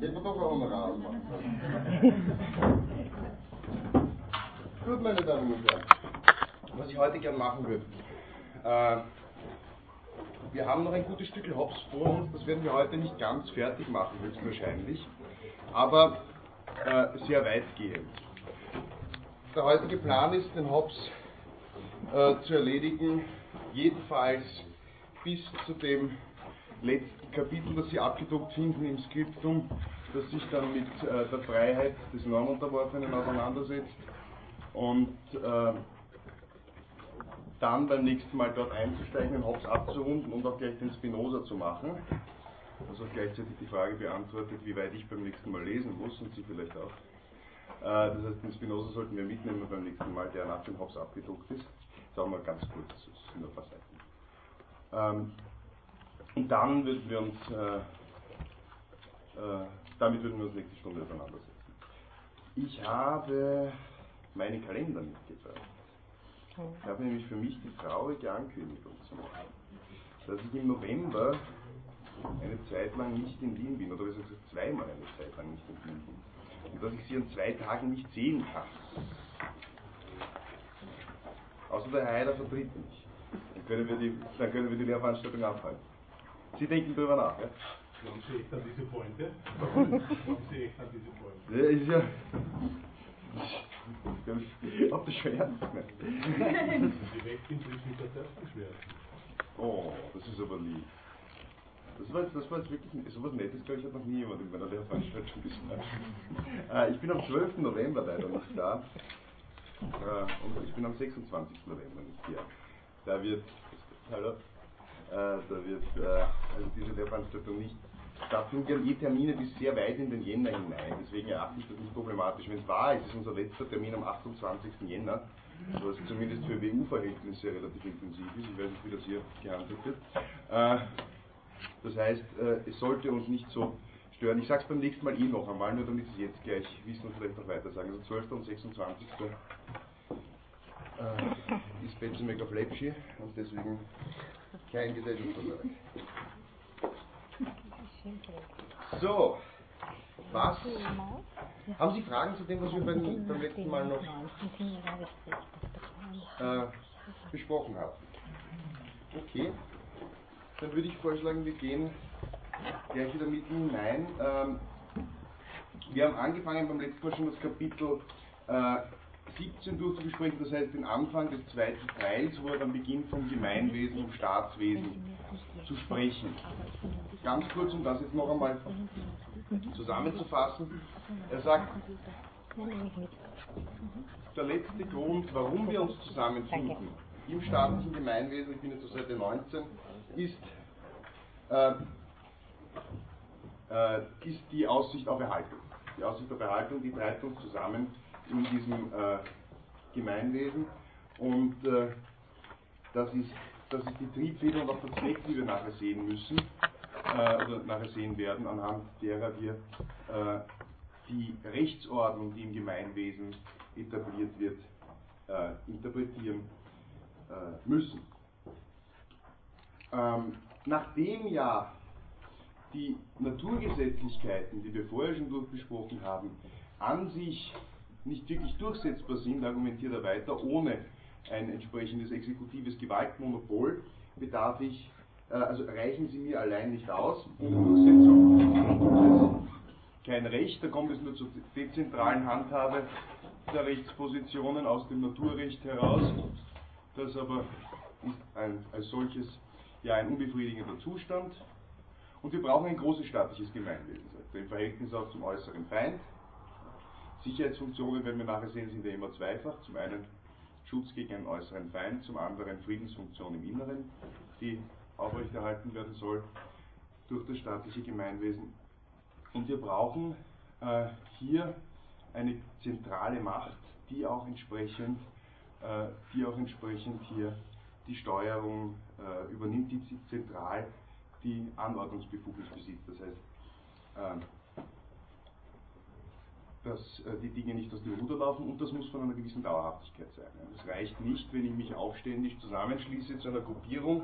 Hätten wir doch ein Honorar machen Gut, meine Damen und Herren, was ich heute gern machen würde. Äh, wir haben noch ein gutes Stück Hops vor uns, das werden wir heute nicht ganz fertig machen, höchstwahrscheinlich, aber äh, sehr weitgehend. Der heutige Plan ist, den Hops äh, zu erledigen, jedenfalls bis zu dem letzten Kapitel, das Sie abgedruckt finden im Skriptum, das sich dann mit äh, der Freiheit des Normunterworfenen auseinandersetzt und äh, dann beim nächsten Mal dort einzusteigen, den Hobbes abzurunden und auch gleich den Spinoza zu machen. Also gleichzeitig die Frage beantwortet, wie weit ich beim nächsten Mal lesen muss und Sie vielleicht auch. Äh, das heißt, den Spinoza sollten wir mitnehmen beim nächsten Mal, der nach dem Hobbes abgedruckt ist. Sagen wir ganz kurz, das sind nur ein paar Seiten. Ähm, und dann würden wir uns, äh, äh, damit würden wir uns nächste Stunde auseinandersetzen. Ich habe meine Kalender mitgebracht. Ich habe nämlich für mich die traurige Ankündigung zu machen, dass ich im November eine Zeit lang nicht in Wien bin, oder besser gesagt zweimal eine Zeit lang nicht in Wien bin. Und dass ich sie an zwei Tagen nicht sehen kann. Außer der Herr Heider vertritt mich. Dann können wir die, dann können wir die Lehrveranstaltung abhalten. Sie denken darüber nach, ja? Haben Sie echt an diese Pointe? Haben Sie echt an diese Pointe? Ja, ist ja. Ich hab das schon ernst gemeint. Die weckt inzwischen der Selbstbeschwerden. Oh, das ist aber lieb. Das war, jetzt, das war jetzt wirklich so was Nettes, glaube ich, hat noch nie jemand in meiner Lehrveranstaltung gesagt. Äh, ich bin am 12. November leider nicht da. Äh, und ich bin am 26. November nicht hier. Da wird, hallo, da wird äh, also diese Lehrveranstaltung nicht stattfinden. Wir eh Termine bis sehr weit in den Jänner hinein, deswegen erachte ich das nicht problematisch. Wenn es wahr ist, ist unser letzter Termin am 28. Jänner, was zumindest für WU-Verhältnisse relativ intensiv ist. Ich weiß nicht, wie das hier gehandelt wird. Äh, das heißt, äh, es sollte uns nicht so stören. Ich sage es beim nächsten Mal eh noch einmal, nur damit Sie es jetzt gleich wissen und vielleicht noch weiter sagen. Also 12. und 26. Äh, ist Betzemecker Flepschi und deswegen kein Gesellschaftsvertrag. So, was? Haben Sie Fragen zu dem, was wir beim, beim letzten Mal noch äh, besprochen haben? Okay, dann würde ich vorschlagen, wir gehen gleich wieder mitten hinein. Ähm, wir haben angefangen beim letzten Mal schon das Kapitel äh, 17 durchzubesprechen, das heißt den Anfang des zweiten Teils, wo er dann beginnt vom Gemeinwesen und Staatswesen zu sprechen. Ganz kurz, um das jetzt noch einmal zusammenzufassen. Er sagt, der letzte Grund, warum wir uns zusammenfinden im staatlichen Gemeinwesen, ich bin jetzt auf Seite 19, ist, äh, äh, ist die Aussicht auf Erhaltung. Die Aussicht auf Erhaltung, die treibt uns zusammen in diesem äh, Gemeinwesen. Und äh, das, ist, das ist die Triebfeder und auch der Zweck, die wir nachher sehen müssen, äh, oder nachher sehen werden, anhand derer wir äh, die Rechtsordnung, die im Gemeinwesen etabliert wird, äh, interpretieren äh, müssen. Ähm, nachdem ja die Naturgesetzlichkeiten, die wir vorher schon durchbesprochen haben, an sich nicht wirklich durchsetzbar sind, argumentiert er weiter, ohne ein entsprechendes exekutives Gewaltmonopol, bedarf ich, äh, also reichen sie mir allein nicht aus, ohne Durchsetzung. Kein Recht, da kommt es nur zur dezentralen Handhabe der Rechtspositionen aus dem Naturrecht heraus. Das aber ist ein, als solches ja ein unbefriedigender Zustand. Und wir brauchen ein großes staatliches Gemeinwesen, im Verhältnis auch zum äußeren Feind, Sicherheitsfunktionen, wenn wir nachher sehen, sind ja immer zweifach. Zum einen Schutz gegen einen äußeren Feind, zum anderen Friedensfunktion im Inneren, die aufrechterhalten werden soll durch das staatliche Gemeinwesen. Und wir brauchen äh, hier eine zentrale Macht, die auch entsprechend, äh, die auch entsprechend hier die Steuerung äh, übernimmt, die zentral die Anordnungsbefugnis besitzt. Das heißt, ähm, dass äh, die Dinge nicht aus dem Ruder laufen und das muss von einer gewissen Dauerhaftigkeit sein. Es reicht nicht, wenn ich mich aufständig zusammenschließe zu einer Gruppierung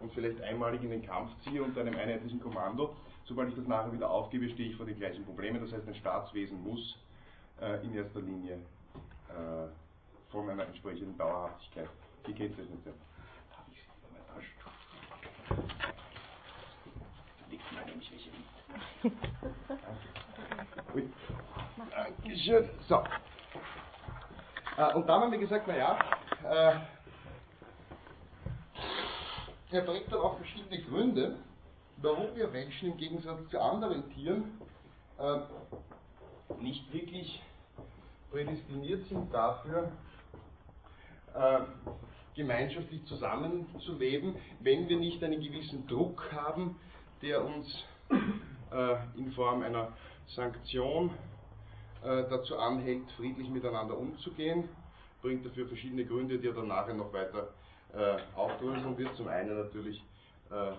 und vielleicht einmalig in den Kampf ziehe unter einem einheitlichen Kommando, sobald ich das nachher wieder aufgebe, stehe ich vor den gleichen Problemen. Das heißt, ein Staatswesen muss äh, in erster Linie äh, von einer entsprechenden Dauerhaftigkeit gekennzeichnet sein. Darf ich Sie mein Taschentuch? Legt mal nämlich welche mit. Danke. Dankeschön. So. Äh, und dann haben wir gesagt, naja, äh, er bringt dann auch verschiedene Gründe, warum wir Menschen im Gegensatz zu anderen Tieren äh, nicht wirklich prädestiniert sind dafür, gemeinschaftlich zusammenzuleben, wenn wir nicht einen gewissen Druck haben, der uns in Form einer Sanktion dazu anhält, friedlich miteinander umzugehen, bringt dafür verschiedene Gründe, die er dann nachher noch weiter äh, aufdröseln wird. Zum einen natürlich äh,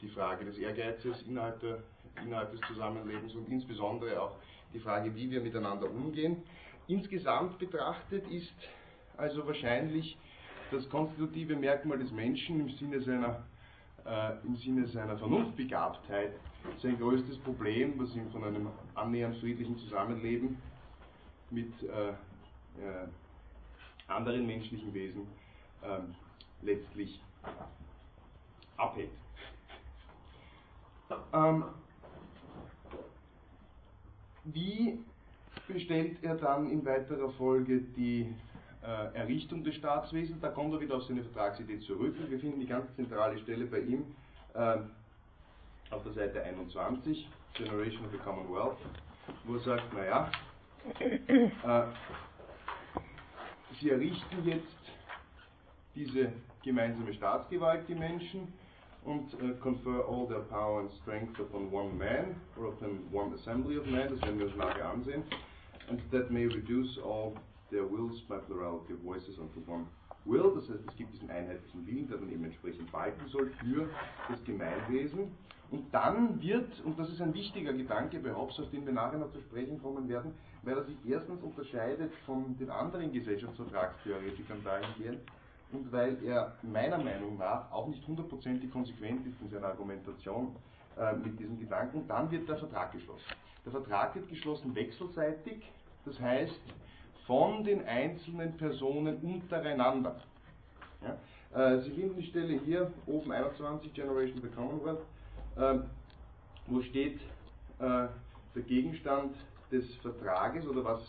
die Frage des Ehrgeizes innerhalb, der, innerhalb des Zusammenlebens und insbesondere auch die Frage, wie wir miteinander umgehen. Insgesamt betrachtet ist also wahrscheinlich das konstitutive Merkmal des Menschen im Sinne seiner, äh, im Sinne seiner Vernunftbegabtheit sein größtes Problem, was ihm von einem annähernd friedlichen Zusammenleben mit äh, äh, anderen menschlichen Wesen ähm, letztlich abhält. Ähm, wie bestellt er dann in weiterer Folge die äh, Errichtung des Staatswesens? Da kommt er wieder auf seine Vertragsidee zurück wir finden die ganz zentrale Stelle bei ihm äh, auf der Seite 21, Generation of the Commonwealth, wo er sagt, naja, sie errichten jetzt diese gemeinsame Staatsgewalt, die Menschen, und uh, confer all their power and strength upon one man or upon one assembly of men, das werden wir uns nachher ansehen, and that may reduce all their wills by plurality of voices unto one will, das heißt, es gibt diesen einheitlichen Willen, der dann eben entsprechend walten soll für das Gemeinwesen. Und dann wird, und das ist ein wichtiger Gedanke bei Hobbes, auf den wir nachher noch zu sprechen kommen werden, weil er sich erstens unterscheidet von den anderen Gesellschaftsvertragstheoretikern dahingehend, und weil er meiner Meinung nach auch nicht hundertprozentig konsequent ist in seiner Argumentation äh, mit diesen Gedanken, dann wird der Vertrag geschlossen. Der Vertrag wird geschlossen wechselseitig, das heißt von den einzelnen Personen untereinander. Ja? Äh, Sie finden die Stelle hier, oben 21, Generation the Commonwealth, äh, wo steht äh, der Gegenstand des Vertrages oder was,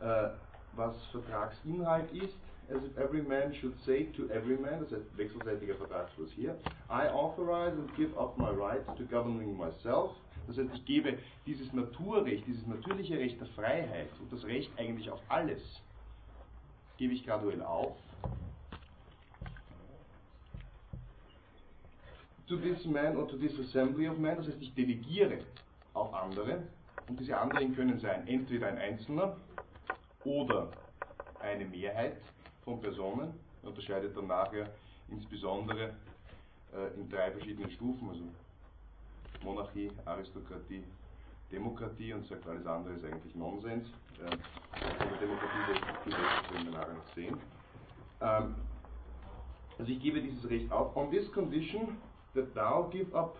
äh, was Vertragsinhalt ist as if every man should say to every man, das heißt wechselseitiger Vertragsschluss hier, I authorize and give up my right to governing myself. Das heißt, ich gebe dieses Naturrecht, dieses natürliche Recht der Freiheit und das Recht eigentlich auf alles, gebe ich graduell auf. To this man or to this assembly of men, das heißt, ich delegiere auf andere und diese anderen können sein entweder ein Einzelner oder eine Mehrheit von Personen, unterscheidet dann nachher insbesondere äh, in drei verschiedenen Stufen, also Monarchie, Aristokratie, Demokratie und sagt, alles andere ist eigentlich Nonsens. Äh, Demokratie werden wir nachher noch sehen. Ähm, also ich gebe dieses Recht auf. On this condition that thou give up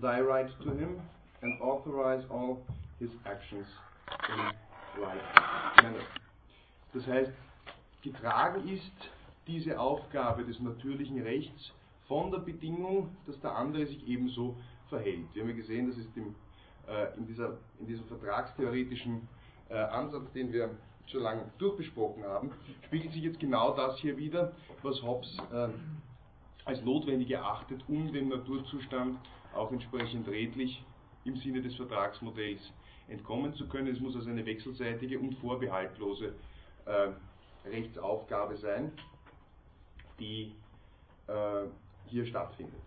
thy right to him and authorize all his actions in like manner. Das heißt, getragen ist diese Aufgabe des natürlichen Rechts von der Bedingung, dass der andere sich ebenso verhält. Wir haben ja gesehen, das ist im, äh, in, dieser, in diesem vertragstheoretischen äh, Ansatz, den wir schon lange durchbesprochen haben, spiegelt sich jetzt genau das hier wieder, was Hobbes äh, als notwendig erachtet, um dem Naturzustand auch entsprechend redlich im Sinne des Vertragsmodells entkommen zu können. Es muss also eine wechselseitige und vorbehaltlose äh, Rechtsaufgabe sein, die äh, hier stattfindet.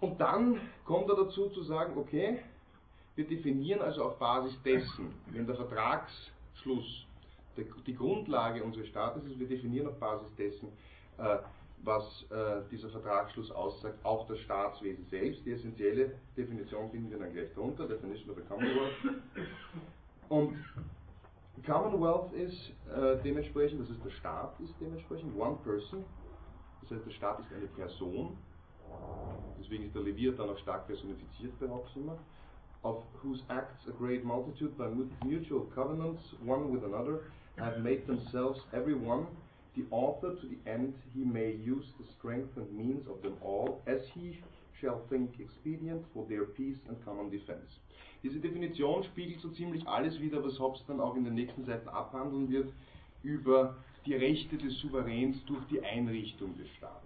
Und dann kommt er dazu zu sagen, okay, wir definieren also auf Basis dessen, wenn der Vertragsschluss die Grundlage unseres Staates ist, wir definieren auf Basis dessen, äh, was äh, dieser Vertragsschluss aussagt, auch das Staatswesen selbst. Die essentielle Definition finden wir dann gleich drunter, Definition of the Commonwealth. Und Commonwealth ist äh, dementsprechend, das ist der Staat ist dementsprechend one person, das heißt der Staat ist eine Person deswegen ist der Leviathan auch stark personifiziert Hobbes immer, of whose acts a great multitude by mutual covenants, one with another, have made themselves every one the author to the end he may use the strength and means of them all, as he shall think expedient for their peace and common defense. Diese Definition spiegelt so ziemlich alles wider, was Hobbes dann auch in den nächsten Seiten abhandeln wird, über die Rechte des Souveräns durch die Einrichtung des Staates.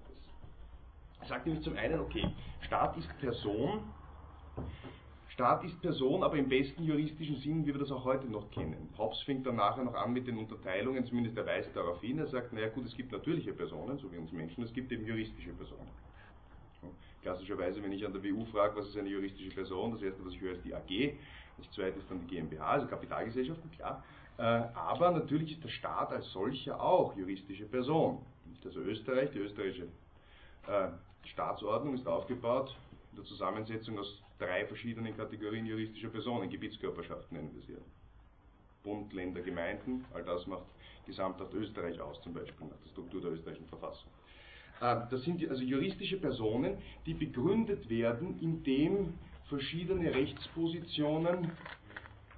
Er sagt nämlich zum einen, okay, Staat ist Person, Staat ist Person, aber im besten juristischen Sinn, wie wir das auch heute noch kennen. Hobbes fängt dann nachher noch an mit den Unterteilungen, zumindest er weist darauf hin, er sagt, naja gut, es gibt natürliche Personen, so wie uns Menschen, es gibt eben juristische Personen. Klassischerweise, wenn ich an der WU frage, was ist eine juristische Person, das erste, was ich höre, ist die AG, das zweite ist dann die GmbH, also Kapitalgesellschaften, klar. Äh, aber natürlich ist der Staat als solcher auch juristische Person. Also Österreich, die österreichische äh, Staatsordnung ist aufgebaut in der Zusammensetzung aus drei verschiedenen Kategorien juristischer Personen, Gebietskörperschaften nennen wir sie. Bund, Länder, Gemeinden, all das macht Gesamthaft Österreich aus, zum Beispiel nach der Struktur der österreichischen Verfassung. Äh, das sind also juristische Personen, die begründet werden, indem verschiedene Rechtspositionen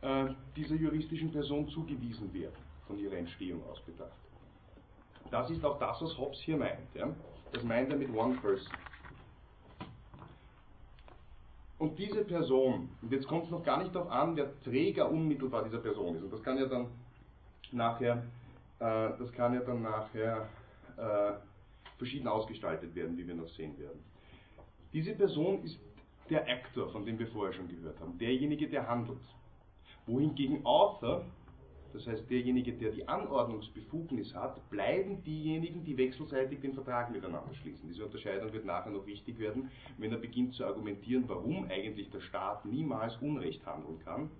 äh, dieser juristischen Person zugewiesen werden, von ihrer Entstehung aus betrachtet. Das ist auch das, was Hobbes hier meint. Das meint er mit One Person. Und diese Person, und jetzt kommt es noch gar nicht darauf an, wer Träger unmittelbar dieser Person ist. Und das kann ja dann nachher, äh, das kann ja dann nachher äh, verschieden ausgestaltet werden, wie wir noch sehen werden. Diese Person ist der Actor, von dem wir vorher schon gehört haben, derjenige, der handelt. Wohingegen Author das heißt derjenige, der die Anordnungsbefugnis hat, bleiben diejenigen, die wechselseitig den Vertrag miteinander schließen. Diese Unterscheidung wird nachher noch wichtig werden, wenn er beginnt zu argumentieren, warum eigentlich der Staat niemals Unrecht handeln kann.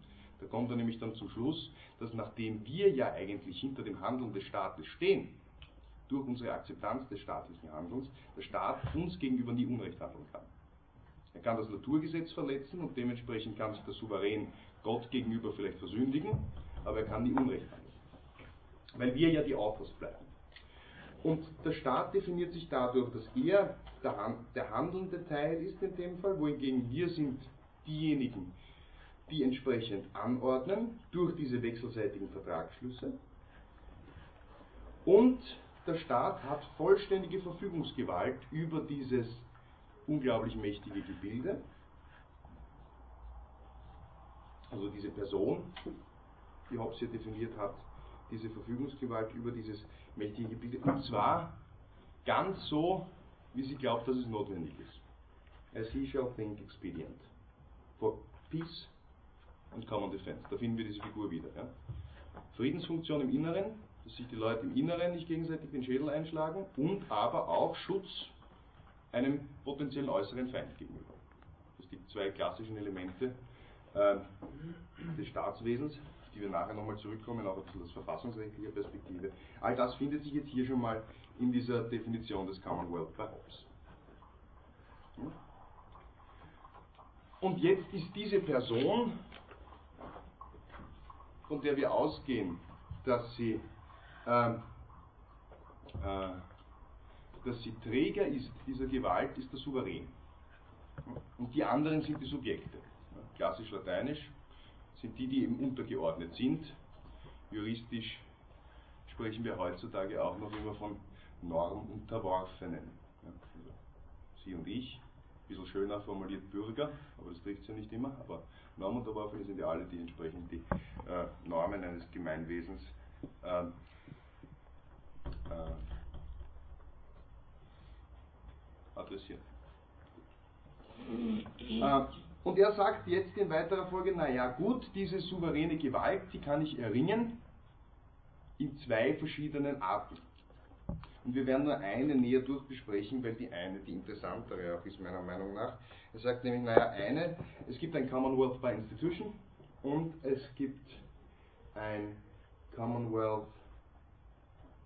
Da kommt er nämlich dann zum Schluss, dass nachdem wir ja eigentlich hinter dem Handeln des Staates stehen, durch unsere Akzeptanz des staatlichen Handelns, der Staat uns gegenüber nie Unrecht handeln kann. Er kann das Naturgesetz verletzen und dementsprechend kann sich der Souverän Gott gegenüber vielleicht versündigen, aber er kann nie Unrecht handeln. Weil wir ja die Authors bleiben. Und der Staat definiert sich dadurch, dass er der, der handelnde Teil ist in dem Fall, wohingegen wir sind diejenigen, die entsprechend anordnen durch diese wechselseitigen Vertragsschlüsse. Und der Staat hat vollständige Verfügungsgewalt über dieses unglaublich mächtige Gebilde, also diese Person, die Hobbes hier definiert hat, diese Verfügungsgewalt über dieses mächtige Gebilde. Und zwar ganz so, wie sie glaubt, dass es notwendig ist. As he shall think expedient. For peace and common defense. Da finden wir diese Figur wieder. Ja? Friedensfunktion im Inneren, dass sich die Leute im Inneren nicht gegenseitig den Schädel einschlagen und aber auch Schutz einem potenziellen äußeren Feind gegenüber. Das sind die zwei klassischen Elemente äh, des Staatswesens die wir nachher nochmal zurückkommen, auch ein bisschen aus verfassungsrechtlicher Perspektive. All das findet sich jetzt hier schon mal in dieser Definition des Commonwealth bei? Und jetzt ist diese Person, von der wir ausgehen, dass sie, äh, äh, dass sie Träger ist dieser Gewalt, ist der Souverän. Und die anderen sind die Subjekte. Klassisch lateinisch, sind die, die eben untergeordnet sind. Juristisch sprechen wir heutzutage auch noch immer von Normunterworfenen. Ja, also Sie und ich, ein bisschen schöner formuliert Bürger, aber das trifft es ja nicht immer, aber Normunterworfene sind ja alle, die entsprechend die äh, Normen eines Gemeinwesens äh, äh, adressieren. Und er sagt jetzt in weiterer Folge, naja gut, diese souveräne Gewalt, die kann ich erringen in zwei verschiedenen Arten. Und wir werden nur eine näher durchbesprechen, weil die eine die interessantere auch ist, meiner Meinung nach. Er sagt nämlich, naja, eine, es gibt ein Commonwealth by Institution und es gibt ein Commonwealth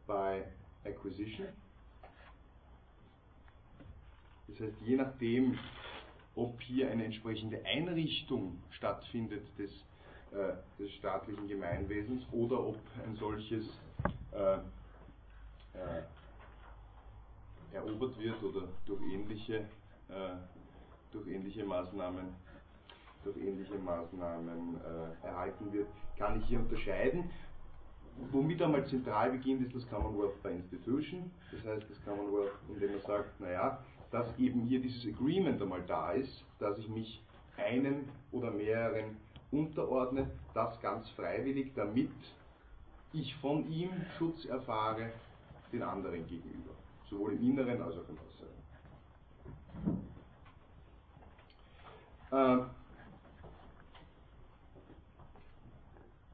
by Acquisition. Das heißt, je nachdem, ob hier eine entsprechende Einrichtung stattfindet des, äh, des staatlichen Gemeinwesens oder ob ein solches äh, äh, erobert wird oder durch ähnliche äh, durch ähnliche Maßnahmen, durch ähnliche Maßnahmen äh, erhalten wird, kann ich hier unterscheiden. Womit einmal zentral beginnt, ist das Commonwealth by Institution. Das heißt, das Commonwealth, indem man sagt, naja, dass eben hier dieses Agreement einmal da ist, dass ich mich einen oder mehreren unterordne, das ganz freiwillig, damit ich von ihm Schutz erfahre den anderen gegenüber, sowohl im Inneren als auch im Äußeren. Äh,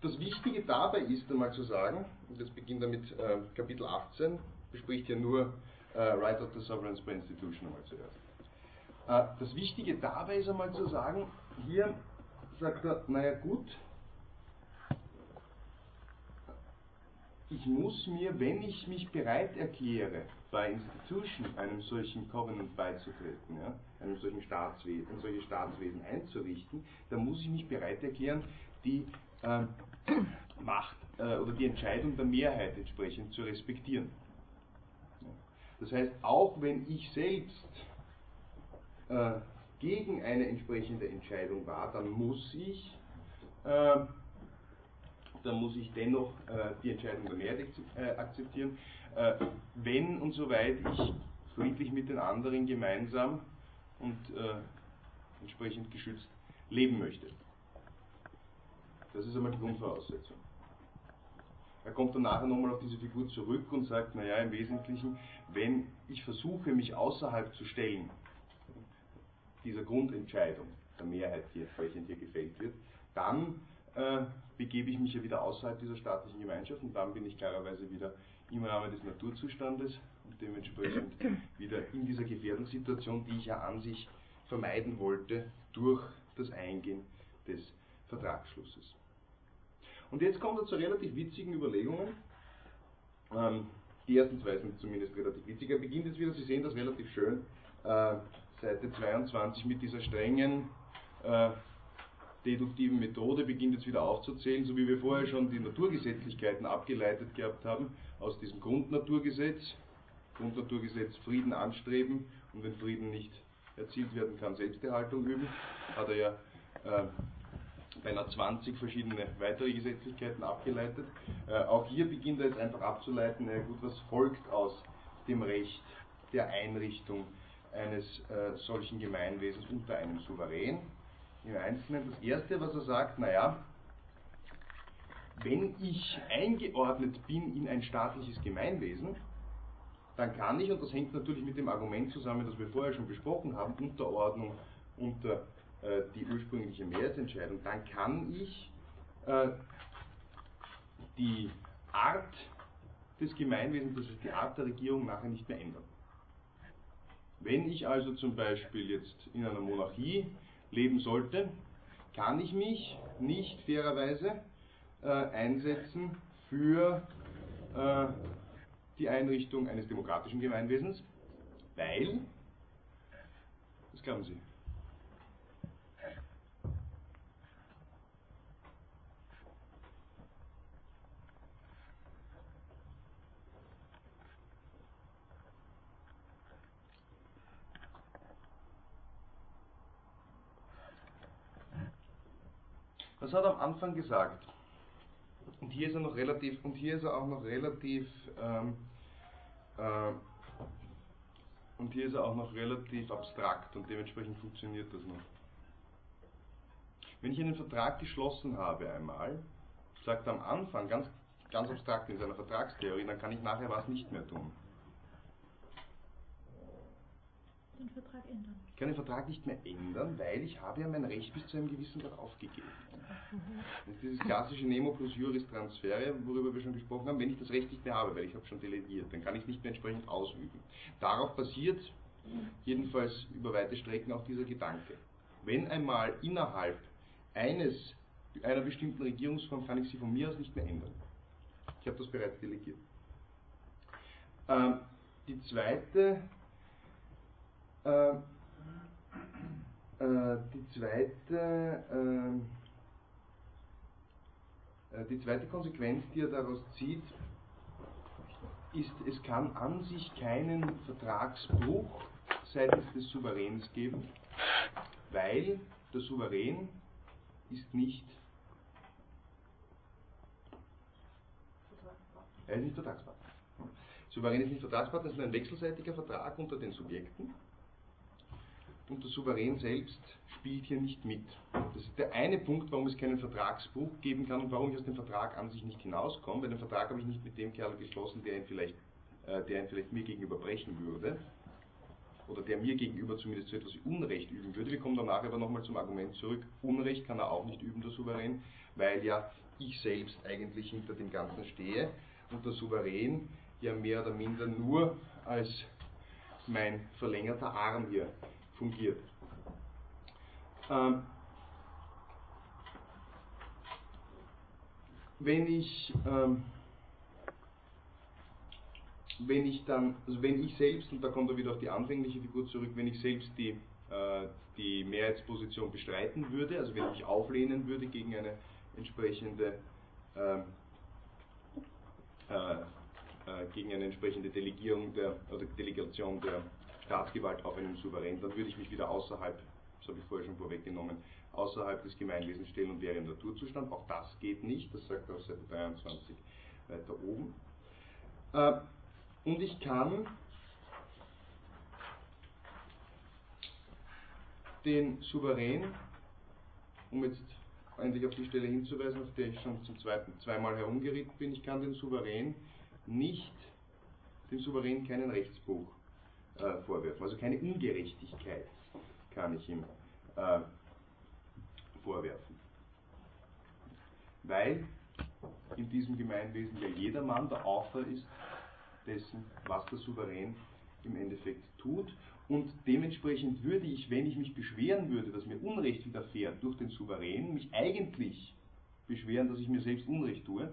das Wichtige dabei ist einmal zu sagen, und das beginnt damit äh, Kapitel 18, bespricht ja nur Right of the Sovereign by Institution einmal zuerst. Äh, das Wichtige dabei ist einmal zu sagen, hier sagt er, naja gut, ich muss mir, wenn ich mich bereit erkläre, bei Institution einem solchen Covenant beizutreten, ja, einem solchen Staatswesen, ein solches Staatswesen einzurichten, dann muss ich mich bereit erklären, die äh, Macht äh, oder die Entscheidung der Mehrheit entsprechend zu respektieren. Das heißt, auch wenn ich selbst äh, gegen eine entsprechende Entscheidung war, dann muss ich, äh, dann muss ich dennoch äh, die Entscheidung der Mehrheit äh, akzeptieren, äh, wenn und soweit ich friedlich mit den anderen gemeinsam und äh, entsprechend geschützt leben möchte. Das ist einmal die Grundvoraussetzung. Er kommt dann nachher nochmal auf diese Figur zurück und sagt, naja, im Wesentlichen, wenn ich versuche, mich außerhalb zu stellen, dieser Grundentscheidung der Mehrheit, die entsprechend hier gefällt wird, dann äh, begebe ich mich ja wieder außerhalb dieser staatlichen Gemeinschaft und dann bin ich klarerweise wieder im Rahmen des Naturzustandes und dementsprechend wieder in dieser Gefährdungssituation, die ich ja an sich vermeiden wollte durch das Eingehen des Vertragsschlusses. Und jetzt kommt er zu relativ witzigen Überlegungen. Ähm, die ersten zwei sind zumindest relativ witzig. Er beginnt jetzt wieder, Sie sehen das relativ schön, äh, Seite 22 mit dieser strengen äh, deduktiven Methode beginnt jetzt wieder aufzuzählen, so wie wir vorher schon die Naturgesetzlichkeiten abgeleitet gehabt haben aus diesem Grundnaturgesetz. Grundnaturgesetz Frieden anstreben und wenn Frieden nicht erzielt werden kann, Selbsterhaltung üben, hat er ja äh, beinahe 20 verschiedene weitere Gesetzlichkeiten abgeleitet. Äh, auch hier beginnt er jetzt einfach abzuleiten, äh, gut, was folgt aus dem Recht der Einrichtung eines äh, solchen Gemeinwesens unter einem Souverän. Im Einzelnen das Erste, was er sagt, naja, wenn ich eingeordnet bin in ein staatliches Gemeinwesen, dann kann ich, und das hängt natürlich mit dem Argument zusammen, das wir vorher schon besprochen haben, Unterordnung unter äh, die ursprüngliche Mehrheitsentscheidung, dann kann ich äh, die Art des Gemeinwesens, das ist die Art der Regierung, nachher nicht mehr ändern. Wenn ich also zum Beispiel jetzt in einer Monarchie leben sollte, kann ich mich nicht fairerweise äh, einsetzen für äh, die Einrichtung eines demokratischen Gemeinwesens, weil, was glauben Sie? Das hat er am Anfang gesagt. Und hier ist er noch relativ, und hier ist er auch noch relativ, ähm, äh, und hier ist er auch noch relativ abstrakt und dementsprechend funktioniert das noch. Wenn ich einen Vertrag geschlossen habe einmal, sagt er am Anfang ganz, ganz abstrakt in seiner Vertragstheorie, dann kann ich nachher was nicht mehr tun. Den Vertrag ändern. Ich kann den Vertrag nicht mehr ändern, weil ich habe ja mein Recht bis zu einem gewissen Grad aufgegeben. Das ist dieses klassische Nemo plus Juris Transfere, worüber wir schon gesprochen haben, wenn ich das Recht nicht mehr habe, weil ich habe schon delegiert, dann kann ich es nicht mehr entsprechend ausüben. Darauf basiert jedenfalls über weite Strecken auch dieser Gedanke. Wenn einmal innerhalb eines, einer bestimmten Regierungsform kann ich sie von mir aus nicht mehr ändern. Ich habe das bereits delegiert. Ähm, die zweite äh, äh, die zweite ähm, äh, die zweite Konsequenz, die er daraus zieht, ist, es kann an sich keinen Vertragsbruch seitens des Souveräns geben, weil der Souverän ist nicht, er ist nicht Vertragspartner. Souverän ist nicht Vertragspartner, es ist ein wechselseitiger Vertrag unter den Subjekten und der Souverän selbst spielt hier nicht mit. Das ist der eine Punkt, warum es keinen Vertragsbruch geben kann und warum ich aus dem Vertrag an sich nicht hinauskomme, weil den Vertrag habe ich nicht mit dem Kerl geschlossen, der ihn vielleicht, äh, der ihn vielleicht mir gegenüber brechen würde oder der mir gegenüber zumindest so etwas Unrecht üben würde. Wir kommen danach aber nochmal zum Argument zurück. Unrecht kann er auch nicht üben, der Souverän, weil ja ich selbst eigentlich hinter dem Ganzen stehe und der Souverän ja mehr oder minder nur als mein verlängerter Arm hier fungiert. Ähm, wenn ich ähm, wenn ich dann, also wenn ich selbst, und da kommt er wieder auf die anfängliche Figur zurück, wenn ich selbst die, äh, die Mehrheitsposition bestreiten würde, also wenn ich auflehnen würde gegen eine entsprechende ähm, äh, äh, gegen eine entsprechende Delegierung der, oder Delegation der Staatsgewalt auf einen Souverän, dann würde ich mich wieder außerhalb, das habe ich vorher schon vorweggenommen, außerhalb des Gemeinwesens stellen und wäre im Naturzustand. Auch das geht nicht, das sagt er auf Seite 23 weiter oben. Äh, und ich kann den Souverän, um jetzt endlich auf die Stelle hinzuweisen, auf der ich schon zum zweiten zweimal herumgeritten bin, ich kann den Souverän nicht, dem Souverän keinen Rechtsbruch äh, vorwerfen, also keine Ungerechtigkeit kann ich ihm äh, vorwerfen. Weil in diesem Gemeinwesen ja jedermann der Autor ist dessen, was der Souverän im Endeffekt tut. Und dementsprechend würde ich, wenn ich mich beschweren würde, dass mir Unrecht widerfährt durch den Souverän, mich eigentlich beschweren, dass ich mir selbst Unrecht tue.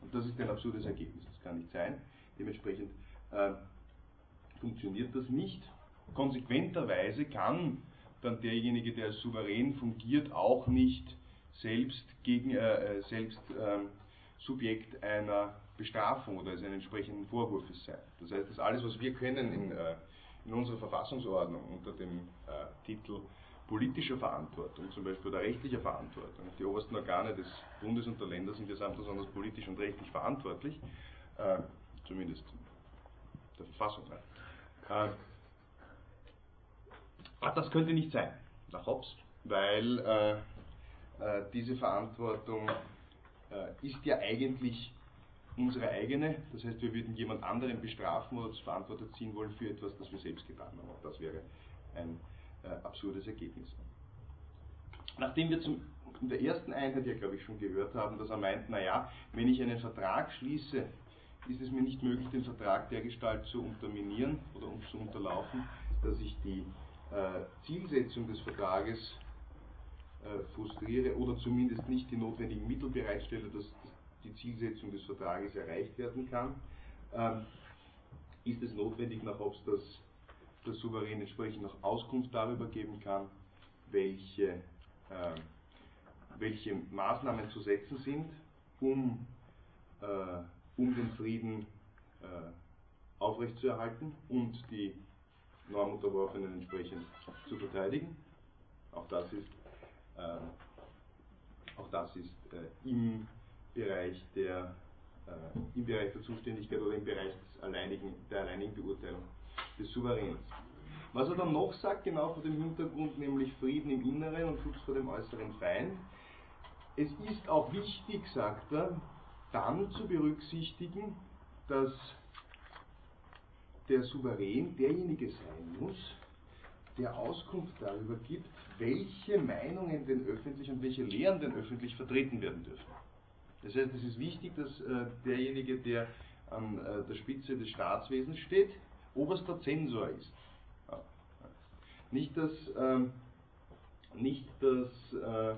Und das ist ein absurdes Ergebnis, das kann nicht sein. Dementsprechend äh, funktioniert das nicht. Konsequenterweise kann dann derjenige, der als Souverän fungiert, auch nicht selbst, gegen, äh, äh selbst äh, Subjekt einer Bestrafung oder eines entsprechenden Vorwurfs sein. Das heißt, dass alles, was wir kennen in, äh, in unserer Verfassungsordnung unter dem äh, Titel politischer Verantwortung, zum Beispiel der rechtlicher Verantwortung. Die obersten Organe des Bundes und der Länder sind ja samt besonders politisch und rechtlich verantwortlich, äh, zumindest der Verfassung. Äh, das könnte nicht sein, nach Hobbes, weil äh, äh diese Verantwortung äh, ist ja eigentlich unsere eigene. Das heißt, wir würden jemand anderen bestrafen oder zur Verantwortung ziehen wollen für etwas, das wir selbst getan haben. Und das wäre ein äh, absurdes Ergebnis. Nachdem wir zum, in der ersten Einheit ja, glaube ich, schon gehört haben, dass er meint, naja, wenn ich einen Vertrag schließe, ist es mir nicht möglich, den Vertrag dergestalt zu unterminieren oder zu unterlaufen, dass ich die äh, Zielsetzung des Vertrages äh, frustriere oder zumindest nicht die notwendigen Mittel bereitstelle, dass die Zielsetzung des Vertrages erreicht werden kann, ähm, ist es notwendig nach Hobbes, dass der Souverän entsprechend noch Auskunft darüber geben kann, welche, äh, welche Maßnahmen zu setzen sind, um, äh, um den Frieden äh, aufrechtzuerhalten und die Normunterworfenen entsprechend zu verteidigen. Auch das ist, äh, auch das ist äh, im Bereich der, äh, im Bereich der Zuständigkeit oder im Bereich des alleinigen, der alleinigen Beurteilung des Souveräns. Was er dann noch sagt, genau vor dem Hintergrund, nämlich Frieden im Inneren und Schutz vor dem äußeren Feind. Es ist auch wichtig, sagt er, dann zu berücksichtigen, dass der Souverän derjenige sein muss, der Auskunft darüber gibt, welche Meinungen denn öffentlich und welche Lehren denn öffentlich vertreten werden dürfen. Das heißt, es ist wichtig, dass äh, derjenige, der an äh, der Spitze des Staatswesens steht, oberster Zensor ist. Nicht, dass, ähm, nicht, dass äh,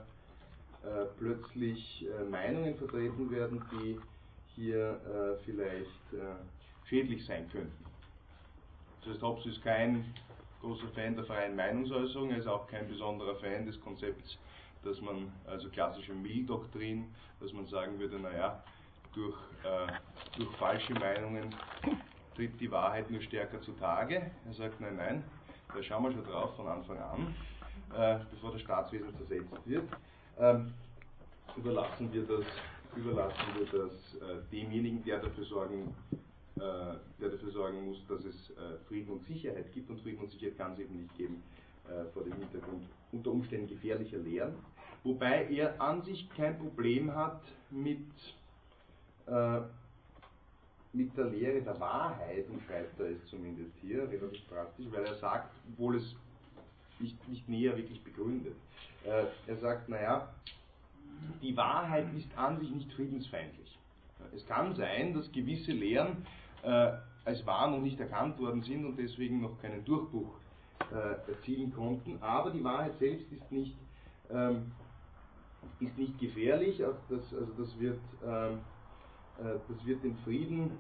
äh plötzlich äh, Meinungen vertreten werden, die hier äh, vielleicht schädlich sein könnten. Das heißt, Hobbes ist kein großer Fan der freien Meinungsäußerung, er ist auch kein besonderer Fan des Konzepts, dass man, also klassische tritt die Wahrheit nur stärker zutage. Er sagt, nein, nein, da schauen wir schon drauf von Anfang an, äh, bevor das Staatswesen zersetzt wird. Ähm, überlassen wir das, überlassen wir das äh, demjenigen, der dafür sorgen äh, der dafür sorgen muss, dass es äh, Frieden und Sicherheit gibt. Und Frieden und Sicherheit kann es eben nicht geben äh, vor dem Hintergrund unter Umständen gefährlicher Lehren. Wobei er an sich kein Problem hat mit, mit der Lehre der Wahrheit, umschreibt er es zumindest hier, relativ drastisch, weil er sagt, obwohl es nicht, nicht näher wirklich begründet, äh, er sagt, naja, die Wahrheit ist an sich nicht friedensfeindlich. Es kann sein, dass gewisse Lehren äh, als wahr noch nicht erkannt worden sind und deswegen noch keinen Durchbruch äh, erzielen konnten, aber die Wahrheit selbst ist nicht, ähm, ist nicht gefährlich, also das, also das, wird, ähm, äh, das wird den Frieden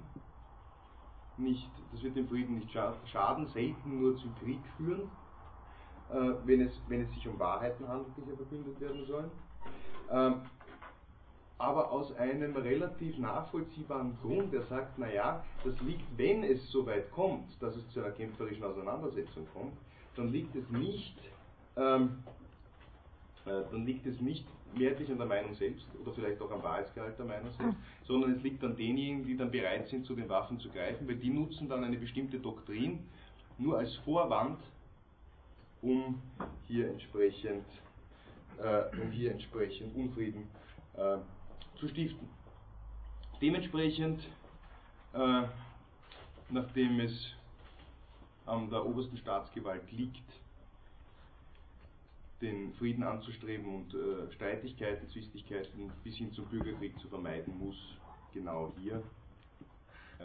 nicht, das wird dem Frieden nicht schaden, selten nur zum Krieg führen, wenn, es, wenn es sich um Wahrheiten handelt, die hier verkündet werden sollen. Ähm, aber aus einem relativ nachvollziehbaren Grund. Er sagt, naja, das liegt, wenn es so weit kommt, dass es zu einer kämpferischen Auseinandersetzung kommt, dann liegt es nicht, ähm, äh, dann liegt es nicht mehrheitlich an der Meinung selbst oder vielleicht auch am Wahrheitsgehalt der Meinung selbst, sondern es liegt an denjenigen, die dann bereit sind, zu den Waffen zu greifen, weil die nutzen dann eine bestimmte Doktrin nur als Vorwand, um hier entsprechend, äh, um hier entsprechend Unfrieden äh, zu stiften. Dementsprechend, äh, nachdem es an der obersten Staatsgewalt liegt, den Frieden anzustreben und äh, Streitigkeiten, Zwistigkeiten bis hin zum Bürgerkrieg zu vermeiden, muss genau hier äh,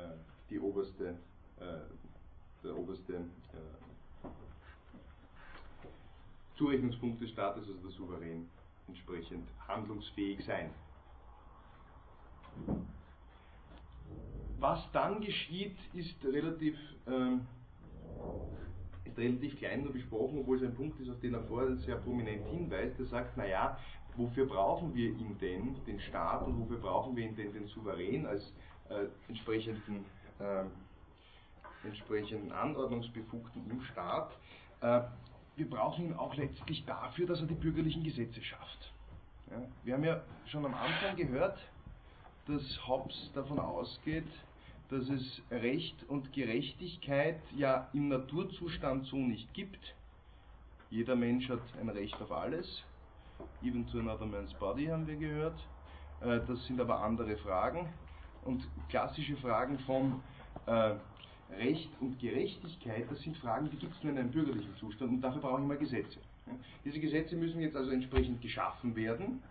die oberste, äh, der oberste äh, Zurechnungspunkt des Staates, also der Souverän, entsprechend handlungsfähig sein. Was dann geschieht, ist relativ, ähm, ist relativ klein nur besprochen, obwohl es ein Punkt ist, auf den er vorher sehr prominent hinweist. Er sagt, naja, wofür brauchen wir ihn denn, den Staat, und wofür brauchen wir ihn denn, den Souverän, als äh, entsprechenden, äh, entsprechenden Anordnungsbefugten im Staat? Äh, wir brauchen ihn auch letztlich dafür, dass er die bürgerlichen Gesetze schafft. Ja, wir haben ja schon am Anfang gehört, dass Hobbes davon ausgeht, dass es Recht und Gerechtigkeit ja im Naturzustand so nicht gibt. Jeder Mensch hat ein Recht auf alles. Even to another man's body haben wir gehört. Äh, das sind aber andere Fragen. Und klassische Fragen von äh, Recht und Gerechtigkeit, das sind Fragen, die gibt es nur in einem bürgerlichen Zustand und dafür brauche ich mal Gesetze. Diese Gesetze müssen jetzt also entsprechend geschaffen werden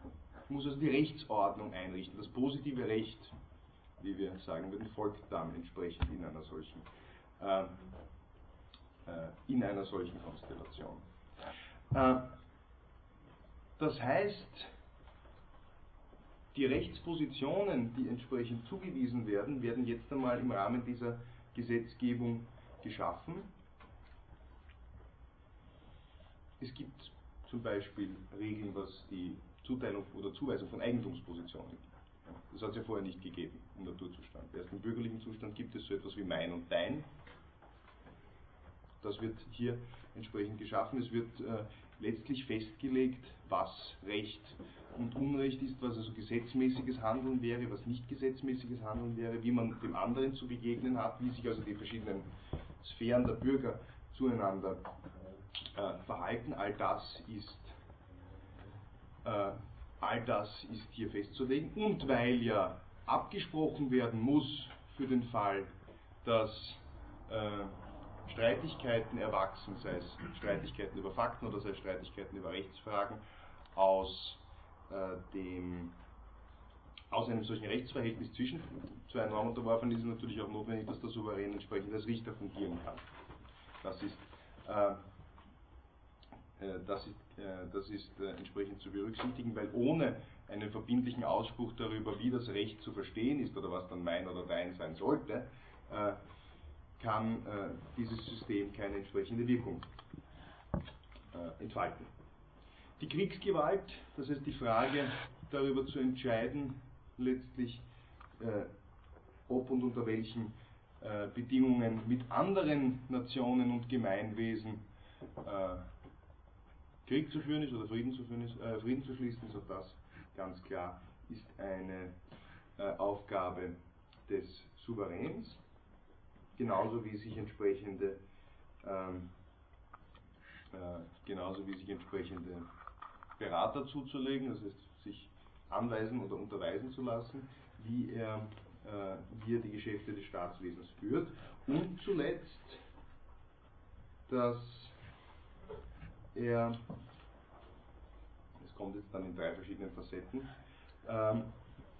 muss also die Rechtsordnung einrichten. Das positive Recht, wie wir sagen würden, folgt dann entsprechend in einer solchen, äh, äh, in einer solchen Konstellation. Äh, das heißt, die Rechtspositionen, die entsprechend zugewiesen werden, werden jetzt einmal im Rahmen dieser Gesetzgebung geschaffen. Es gibt zum Beispiel Regeln, was die Zuteilung oder Zuweisung von Eigentumspositionen. Das hat es ja vorher nicht gegeben im Naturzustand. Erst im bürgerlichen Zustand gibt es so etwas wie mein und dein. Das wird hier entsprechend geschaffen. Es wird äh, letztlich festgelegt, was Recht und Unrecht ist, was also gesetzmäßiges Handeln wäre, was nicht gesetzmäßiges Handeln wäre, wie man dem anderen zu begegnen hat, wie sich also die verschiedenen Sphären der Bürger zueinander äh, verhalten. All das ist äh, all das ist hier festzulegen. Und weil ja abgesprochen werden muss für den Fall, dass äh, Streitigkeiten erwachsen, sei es Streitigkeiten über Fakten oder sei es Streitigkeiten über Rechtsfragen, aus, äh, dem, aus einem solchen Rechtsverhältnis zwischen zwei Normen unterworfen ist, es natürlich auch notwendig, dass der Souverän entsprechend als Richter fungieren kann. Das ist äh, äh, das ist, äh, das ist äh, entsprechend zu berücksichtigen, weil ohne einen verbindlichen Ausspruch darüber, wie das Recht zu verstehen ist oder was dann mein oder dein sein sollte, kann dieses System keine entsprechende Wirkung entfalten. Die Kriegsgewalt, das heißt die Frage darüber zu entscheiden, letztlich ob und unter welchen äh, Bedingungen mit anderen Nationen und Gemeinwesen äh, Krieg zu führen ist oder Frieden zu, führen ist, äh, Frieden zu schließen ist, auch das ganz klar ist eine äh, Aufgabe des Souveräns, genauso wie sich entsprechende ähm, äh, genauso wie sich entsprechende Berater zuzulegen, das heißt sich anweisen oder unterweisen zu lassen, wie er, äh, wie die Geschäfte des Staatswesens führt. Und zuletzt, dass er, es kommt jetzt dann in drei verschiedenen Facetten, ähm,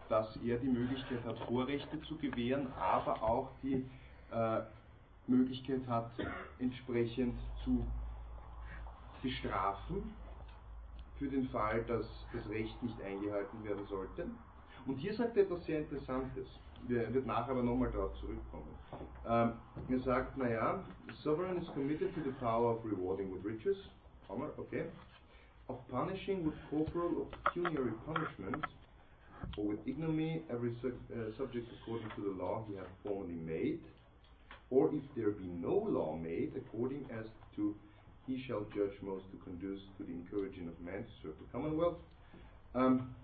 dass er die Möglichkeit hat, Vorrechte zu gewähren, aber auch die äh, Möglichkeit hat, entsprechend zu bestrafen für den Fall, dass das Recht nicht eingehalten werden sollte. Und hier sagt er etwas sehr Interessantes. Wir wird nachher aber nochmal darauf zurückkommen. Ähm, er sagt, naja, Sovereign is committed to the power of rewarding with riches, okay, of punishing with corporal or pecuniary punishment, or with ignominy every su uh, subject according to the law he hath formerly made, or if there be no law made, according as to he shall judge most to conduce to the encouraging of men to serve the commonwealth, um,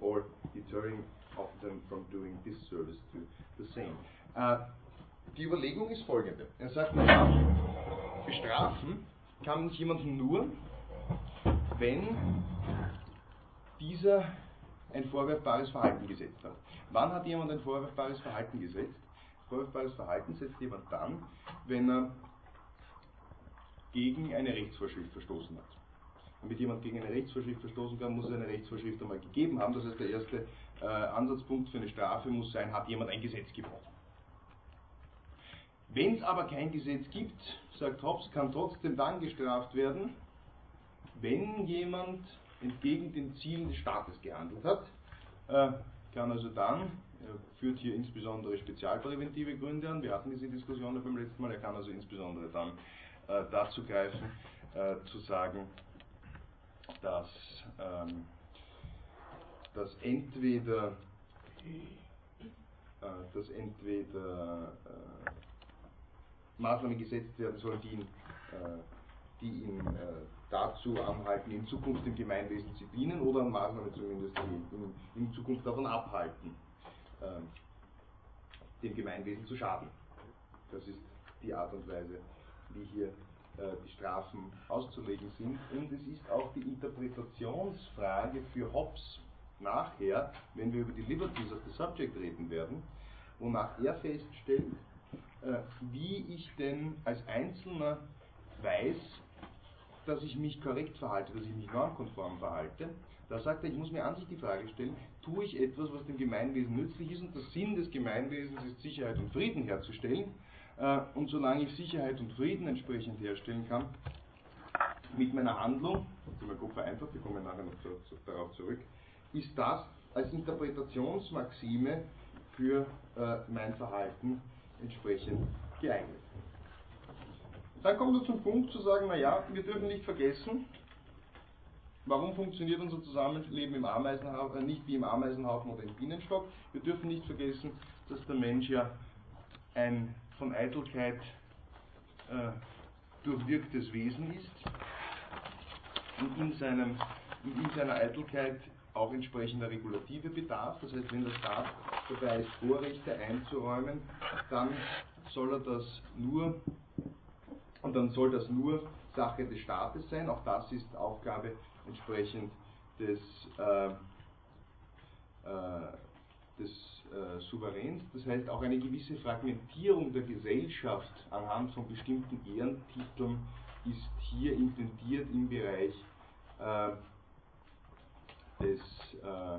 or deterring of them from doing this service to the same. Uh, die Überlegung ist folgende. Er sagt, naja, bestrafen kann ich jemanden nur, wenn dieser ein vorwerfbares Verhalten gesetzt hat. Wann hat jemand ein vorwerfbares Verhalten gesetzt? Vorwerfbares Verhalten setzt jemand dann, wenn er gegen eine Rechtsvorschrift verstoßen hat. Damit jemand gegen eine Rechtsvorschrift verstoßen kann, muss es eine Rechtsvorschrift einmal gegeben haben. Das heißt, der erste äh, Ansatzpunkt für eine Strafe muss sein, hat jemand ein Gesetz gebrochen. Wenn es aber kein Gesetz gibt, sagt Hobbes, kann trotzdem dann gestraft werden, wenn jemand entgegen den Zielen des Staates gehandelt hat, äh, kann also dann, führt hier insbesondere spezialpräventive Gründe an, wir hatten diese Diskussion beim letzten Mal, er kann also insbesondere dann äh, dazu greifen, äh, zu sagen, dass, ähm, dass entweder, äh, dass entweder äh, Maßnahmen gesetzt werden sollen, die ihn, äh, die ihn äh, dazu anhalten, in Zukunft dem Gemeinwesen zu dienen oder Maßnahmen zumindest, die ihn in Zukunft davon abhalten, dem Gemeinwesen zu schaden. Das ist die Art und Weise, wie hier äh, die Strafen auszulegen sind. Und es ist auch die Interpretationsfrage für Hobbes nachher, wenn wir über die Liberties of the Subject reden werden, wonach er feststellt, äh, wie ich denn als Einzelner weiß, dass ich mich korrekt verhalte, dass ich mich normkonform verhalte. Da sagt er, ich muss mir an sich die Frage stellen, tue ich etwas, was dem Gemeinwesen nützlich ist und der Sinn des Gemeinwesens ist, Sicherheit und Frieden herzustellen. Äh, und solange ich Sicherheit und Frieden entsprechend herstellen kann, mit meiner Handlung, die mein Kopf vereinfacht, wir kommen nachher noch darauf zurück, ist das als Interpretationsmaxime für äh, mein Verhalten entsprechend geeignet. Dann kommt er zum Punkt zu sagen, naja, wir dürfen nicht vergessen, warum funktioniert unser Zusammenleben im Ameisenhaufen, äh, nicht wie im Ameisenhaufen oder im Bienenstock. Wir dürfen nicht vergessen, dass der Mensch ja ein von Eitelkeit äh, durchwirktes Wesen ist und in, seinem, in seiner Eitelkeit auch entsprechender Regulative bedarf. Das heißt, wenn der Staat dabei ist, Vorrechte einzuräumen, dann soll er das nur und dann soll das nur Sache des Staates sein. Auch das ist Aufgabe entsprechend des, äh, äh, des äh, Souveräns. Das heißt, auch eine gewisse Fragmentierung der Gesellschaft anhand von bestimmten Ehrentiteln ist hier intendiert im Bereich äh, des äh,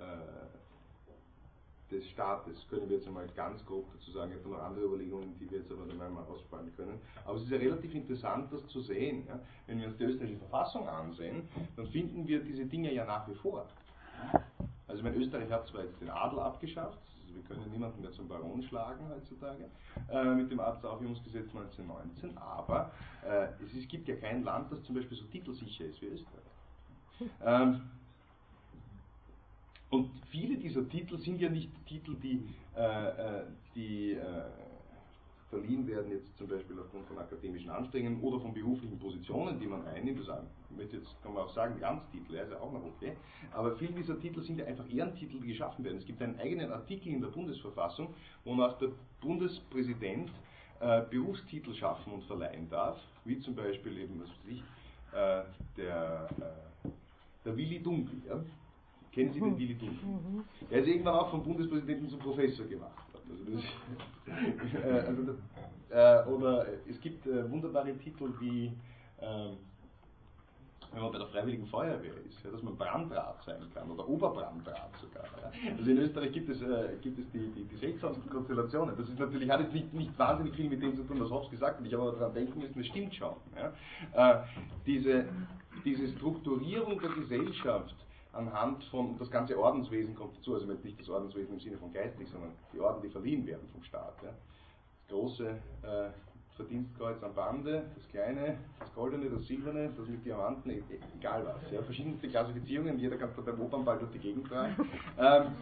äh, des Staates, können wir jetzt einmal ganz grob dazu sagen. Ich habe noch andere Überlegungen, die wir jetzt aber dann einmal aussparen können. Aber es ist ja relativ interessant, das zu sehen. Ja? Wenn wir uns die österreichische Verfassung ansehen, dann finden wir diese Dinge ja nach wie vor. Also mein Österreich hat zwar jetzt den Adel abgeschafft, also wir können niemanden mehr zum Baron schlagen heutzutage, äh, mit dem Arztaufhebungsgesetz 1919, aber äh, es, ist, gibt ja kein Land, das zum Beispiel so titelsicher ist wie Österreich. Ähm, Und viele dieser Titel sind ja nicht Titel, die, äh, äh die äh, verliehen werden, jetzt zum Beispiel aufgrund von akademischen Anstrengungen oder von beruflichen Positionen, die man einnimmt. Das jetzt kann man auch sagen, ja, ist ja auch noch okay. Aber viele dieser Titel sind ja einfach Ehrentitel, die geschaffen werden. Es gibt einen eigenen Artikel in der Bundesverfassung, wonach der Bundespräsident äh, Berufstitel schaffen und verleihen darf, wie zum Beispiel eben, was weiß ich, äh, der, äh, der Willi Dunkel. Ja? Kennen Sie den Willi Dunkel? Mhm. Er ist irgendwann auch vom Bundespräsidenten zum Professor gemacht also, äh, also das, äh, oder es gibt äh, wunderbare Titel wie, ähm, wenn man bei der Freiwilligen Feuerwehr ist, ja, dass man Brandrat sein kann oder Oberbrandrat sogar. Ja. Also in Österreich gibt es, äh, gibt es die, die, die seltsamsten Konstellationen. Das ist natürlich, hat jetzt nicht, nicht wahnsinnig viel mit dem zu tun, was Hobbes gesagt hat. Ich habe aber daran denken müssen, das stimmt schon. Ja. Äh, diese, diese Strukturierung der Gesellschaft anhand von, das ganze Ordenswesen kommt dazu, also nicht das Ordenswesen im Sinne von geistig, sondern die Orden, die verliehen werden vom Staat. Ja. Das große äh, Verdienstkreuz am Bande, das kleine, das goldene, das silberne, das mit Diamanten, e, e, egal was. Ja. Verschiedenste Klassifizierungen, jeder kann beim Opernball durch die Gegend tragen. Ähm,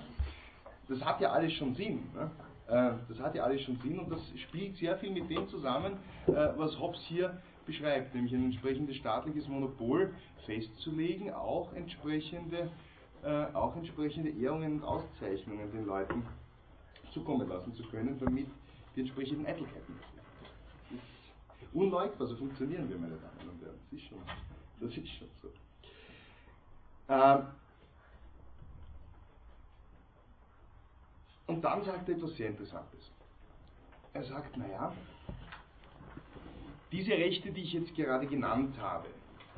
das hat ja alles schon Sinn. Ne? Äh, das hat ja alles schon Sinn und das spielt sehr viel mit dem zusammen, äh, was Hobbes hier beschreibt, nämlich ein entsprechendes staatliches Monopol festzulegen, auch entsprechende, äh, auch entsprechende Ehrungen und Auszeichnungen den Leuten zukommen lassen zu können, damit die entsprechenden Eitelkeiten Das ist unleugbar, so funktionieren wir, meine Damen und Herren. Das ist schon, das ist schon so. Ähm, und dann sagt er etwas sehr Interessantes. Er sagt, naja, diese Rechte, die ich jetzt gerade genannt habe,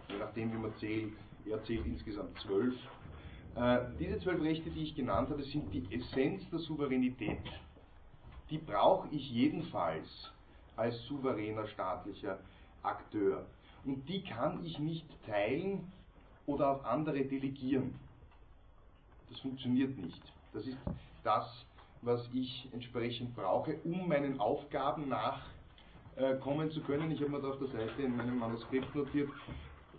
je nachdem wie man zählt, er zählt insgesamt zwölf, äh, diese zwölf Rechte, die ich genannt habe, sind die Essenz der Souveränität. Die brauche ich jedenfalls als souveräner staatlicher Akteur. Und die kann ich nicht teilen oder auf andere delegieren. Das funktioniert nicht. Das ist das, was ich entsprechend brauche, um meinen Aufgaben nach äh, kommen zu können. Ich habe mir da auf der Seite in meinem Manuskript notiert,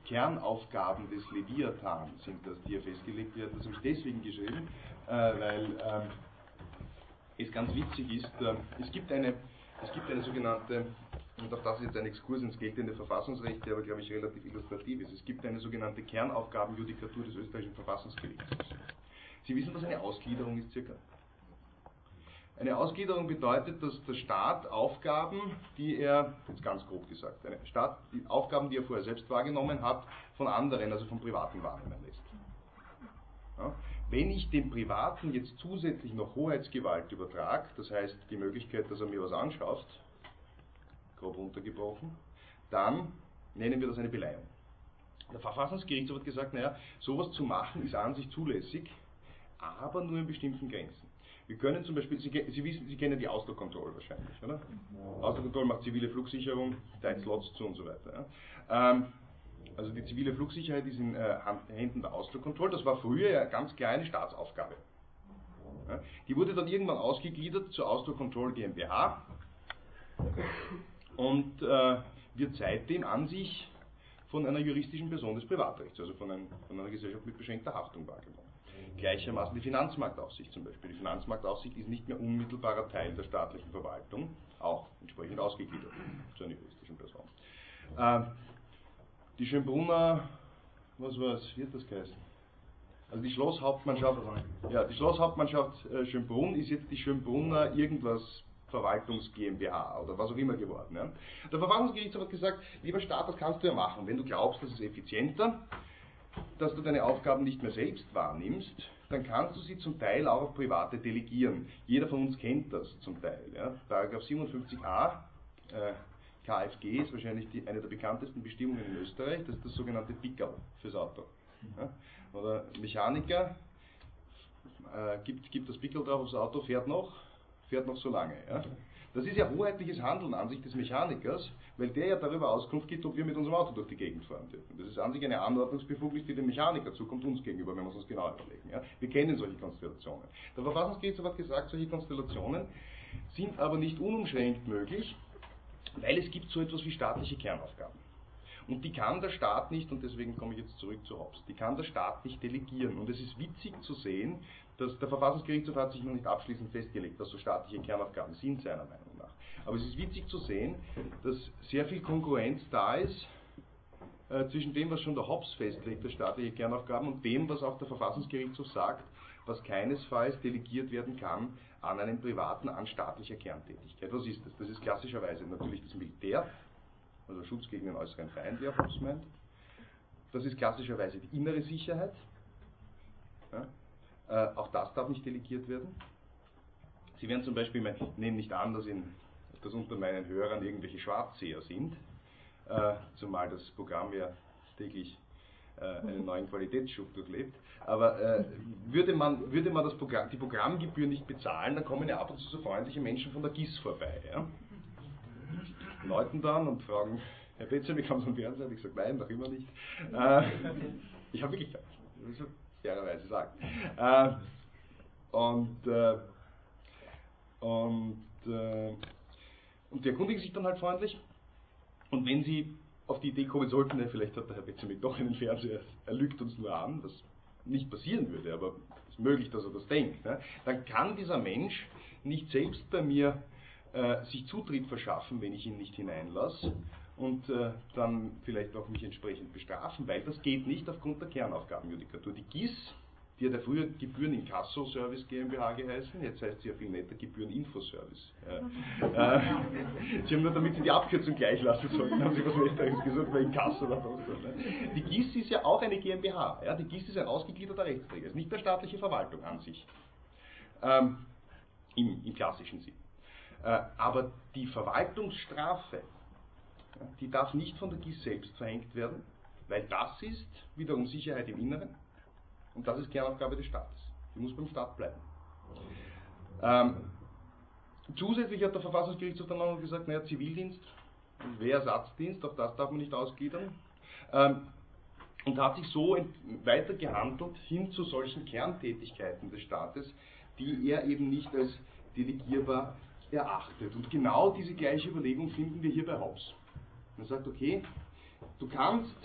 Kernaufgaben des Leviathan sind das, die hier festgelegt werden. Das habe ich deswegen geschrieben, äh, weil ähm, es ganz witzig ist, äh, es, gibt eine, es gibt eine sogenannte, und auch das ist jetzt ein Exkurs ins geltende Verfassungsrecht, der aber, glaube ich, relativ illustrativ ist. Es gibt eine sogenannte Kernaufgabenjudikatur des österreichischen Verfassungsgerichts. Sie wissen, was eine Ausgliederung ist, circa? Eine Ausgliederung bedeutet, dass der Staat Aufgaben, die er, jetzt ganz grob gesagt, eine Staat, die Aufgaben, die er vorher selbst wahrgenommen hat, von anderen, also von Privaten wahrnehmen lässt. Ja? Wenn ich dem Privaten jetzt zusätzlich noch Hoheitsgewalt übertrage, das heißt die Möglichkeit, dass er mir was anschafft, grob runtergebrochen, dann nennen wir das eine Beleihung. Der Verfassungsgerichtshof hat gesagt, naja, sowas zu machen ist an sich zulässig, aber nur in bestimmten Grenzen. Wir können zum Beispiel, Sie, Sie, wissen, Sie kennen die Ausdruck Control wahrscheinlich, oder? Ausdruck Control macht zivile Flugsicherung, teilt Slots zu und so weiter. Ja? Ähm, also die zivile Flugsicherheit ist in äh, Händen der Ausdruck Control. Das war früher ja ganz klar eine Staatsaufgabe. Ja? Die wurde dann irgendwann ausgegliedert zur Ausdruck Control GmbH und äh, wird seitdem an sich von einer juristischen Person des Privatrechts, also von, ein, von einer Gesellschaft mit beschränkter Haftung wahrgenommen. Gleichermaßen die Finanzmarktaufsicht zum Beispiel. Die Finanzmarktaufsicht ist nicht mehr unmittelbarer Teil der staatlichen Verwaltung, auch entsprechend ausgegliedert zu einer juristischen Person. Ähm, die Schönbrunner, was war es, wird das geheißen? Also die Schlosshauptmannschaft, ja, die Schlosshauptmannschaft äh, Schönbrunn ist jetzt die Schönbrunner irgendwas Verwaltungs GmbH oder was auch immer geworden. Ja. Der Verfassungsgerichtshof hat gesagt, lieber Staat, das kannst du ja machen, wenn du glaubst, das ist effizienter, dass du deine Aufgaben nicht mehr selbst wahrnimmst, dann kannst du sie zum Teil auch auf Private delegieren. Jeder von uns kennt das zum Teil. Ja. Paragraph 57a äh, KFG ist wahrscheinlich die, eine der bekanntesten Bestimmungen in Österreich, das ist das sogenannte Pickerl fürs Auto. Ja. Oder Mechaniker äh, gibt, gibt das Pickerl drauf aufs Auto, fährt noch, fährt noch so lange. Ja. Das ist ja hoheitliches Handeln an sich des Mechanikers, weil der ja darüber Auskunft gibt, ob wir mit unserem Auto durch die Gegend fahren dürfen. Das ist an sich eine Anordnungsbefugnis, die dem Mechaniker zukommt, uns gegenüber, wenn wir uns genau überlegen. Ja? Wir kennen solche Konstellationen. Der Verfassungsgerichtshof hat gesagt, solche Konstellationen sind aber nicht unumschränkt möglich, weil es gibt so etwas wie staatliche Kernaufgaben. Und die kann der Staat nicht, und deswegen komme ich jetzt zurück zu Hobbes, die kann der Staat nicht delegieren. Und es ist witzig zu sehen, dass der Verfassungsgerichtshof hat sich noch nicht abschließend festgelegt, was so staatliche Kernaufgaben sind, seiner Meinung. Aber es ist witzig zu sehen, dass sehr viel Konkurrenz da ist äh, zwischen dem, was schon der Hobbes festlegt, als staatliche Kernaufgaben, und dem, was auch der Verfassungsgerichtshof sagt, was keinesfalls delegiert werden kann an einen Privaten an staatlicher Kerntätigkeit. Was ist das? Das ist klassischerweise natürlich das Militär, also Schutz gegen den äußeren Feind, wie Hobbes meint. Das ist klassischerweise die innere Sicherheit. Ja? Äh, auch das darf nicht delegiert werden. Sie werden zum Beispiel, ich nehme nicht an, dass, in, dass unter meinen Hörern irgendwelche Schwarzseher sind, äh, zumal das Programm ja täglich äh, einen neuen Qualitätsschub durchlebt. Aber äh, würde man, würde man das Programm, die Programmgebühr nicht bezahlen, dann kommen ja ab und zu so freundliche Menschen von der GIS vorbei. Ja? Leuten dann und fragen, Herr Betzer, wie kommt vom Fernseher? Ich sage, nein, noch immer nicht. Äh, ich habe wirklich, ich muss fairerweise sagen. Äh, und, äh, und, äh, und die erkundigen sich dann halt freundlich. Und wenn sie auf die Idee kommen sollten, ja, vielleicht hat der Herr Betzer doch einen Fernseher, er lügt uns nur an, was nicht passieren würde, aber es ist möglich, dass er das denkt, ne? dann kann dieser Mensch nicht selbst bei mir äh, sich Zutritt verschaffen, wenn ich ihn nicht hineinlasse und äh, dann vielleicht auch mich entsprechend bestrafen, weil das geht nicht aufgrund der Kernaufgabenjudikatur. Die GIS, die hat ja früher Gebühren Inkasso Service GmbH geheißen, jetzt heißt sie ja viel netter Gebühren Infoservice. Äh, sie haben nur damit sie die Abkürzung gleich lassen sollten, haben sie was Netteres gesagt, weil Inkasso war doch so. Ne? Die GIS ist ja auch eine GmbH, ja? die GIS ist ein ausgegliederter Rechtsträger, ist nicht der staatliche Verwaltung an sich, ähm, im, im, klassischen Sinn. Äh, aber die Verwaltungsstrafe, die darf nicht von der GIS selbst verhängt werden, weil das ist wiederum Sicherheit im Inneren und das ist Kernaufgabe des Staates. Die muss beim Staat bleiben. Ähm, zusätzlich hat der Verfassungsgerichtshof dann noch gesagt, naja, Zivildienst und Wehrersatzdienst, auch das darf man nicht ausgliedern. Ähm, und hat sich so weiter gehandelt hin zu solchen Kerntätigkeiten des Staates, die er eben nicht als delegierbar erachtet. Und genau diese gleiche Überlegung finden wir hier bei Hobbes. Man sagt, okay, du kannst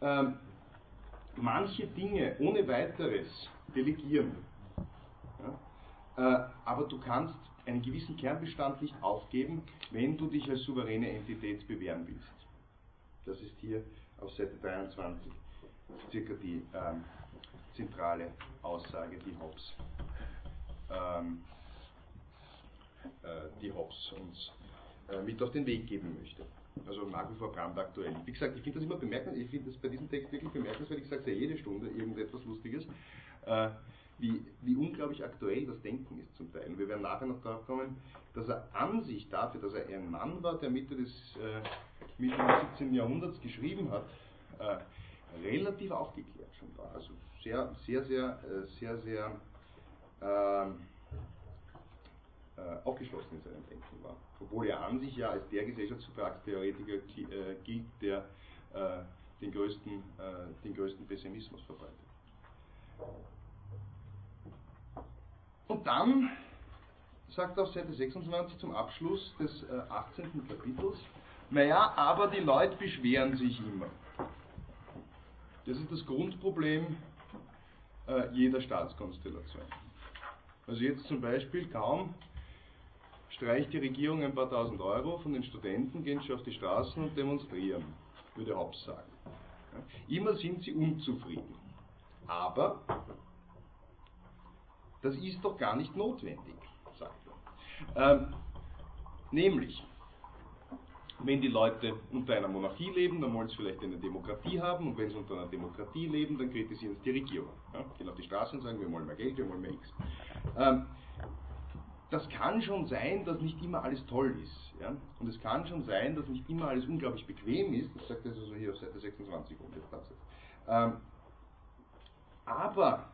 ähm, manche Dinge ohne weiteres delegieren. Ja? Äh, aber du kannst einen gewissen Kernbestand nicht aufgeben, wenn du dich als souveräne Entität bewähren willst. Das ist hier auf Seite 23 circa die ähm, zentrale Aussage, die Hobbes, ähm, äh, die Hobbes uns äh, mit auf den Weg geben möchte. Also nach wie vor brandaktuell. Wie gesagt, ich finde das immer bemerkenswert, ich finde das bei diesem Text wirklich bemerkenswert, ich sage ja jede Stunde irgendetwas Lustiges, äh, wie, wie unglaublich aktuell das Denken ist zum Teil. Und wir werden nachher noch darauf kommen, dass er an sich dafür, dass er ein Mann war, der Mitte des, äh, Mitte des 17. Jahrhunderts geschrieben hat, äh, relativ aufgeklärt schon war. Also sehr, sehr, sehr, sehr, sehr, äh, aufgeschlossen in seinem Denken war. Obwohl er an sich ja als der Gesellschaftsvertragstheoretiker äh, gilt, der äh, den, größten, den größten Pessimismus verbreitet. Und dann sagt auf Seite 26 zum Abschluss des 18. Kapitels, naja, aber die Leute beschweren sich immer. Das ist das Grundproblem jeder Staatskonstellation. Also jetzt zum Beispiel kaum streicht die Regierung ein paar tausend Euro von den Studenten, gehen schon auf die Straßen und demonstrieren, würde Hobbes sagen. Immer sind sie unzufrieden. Aber das ist doch gar nicht notwendig, sagt er. Ähm, nämlich, wenn die Leute unter einer Monarchie leben, dann wollen sie vielleicht eine Demokratie haben und wenn sie unter einer Demokratie leben, dann kritisieren sie die Regierung. Ja, gehen auf die Straße und sagen, wir wollen mehr Geld, wir wollen mehr X. Ähm, das kann schon sein, dass nicht immer alles toll ist. Ja? Und es kann schon sein, dass nicht immer alles unglaublich bequem ist. Das sagt er also hier auf Seite 26 um ähm, aber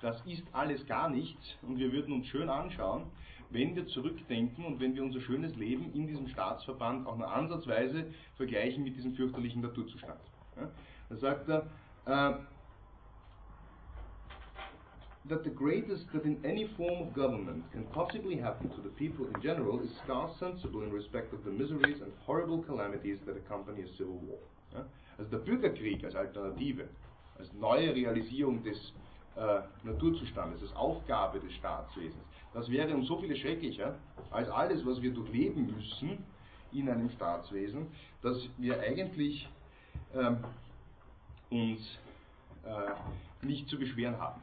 das ist alles gar nichts und wir würden uns schön anschauen, wenn wir zurückdenken und wenn wir unser schönes Leben in diesem Staatsverband auch nur ansatzweise vergleichen mit diesem fürchterlichen Naturzustand. Ja? Da sagt er, äh, that the greatest that in any form of government can possibly happen to the people in general is scarce sensible in respect of the miseries and horrible calamities that accompany a civil war. Ja? Also der Bürgerkrieg als Alternative, als neue Realisierung des äh, Naturzustandes, als Aufgabe des Staatswesens, das wäre um so viele schrecklicher als alles, was wir durchleben müssen in einem Staatswesen, dass wir eigentlich ähm, uns äh, nicht zu beschweren haben.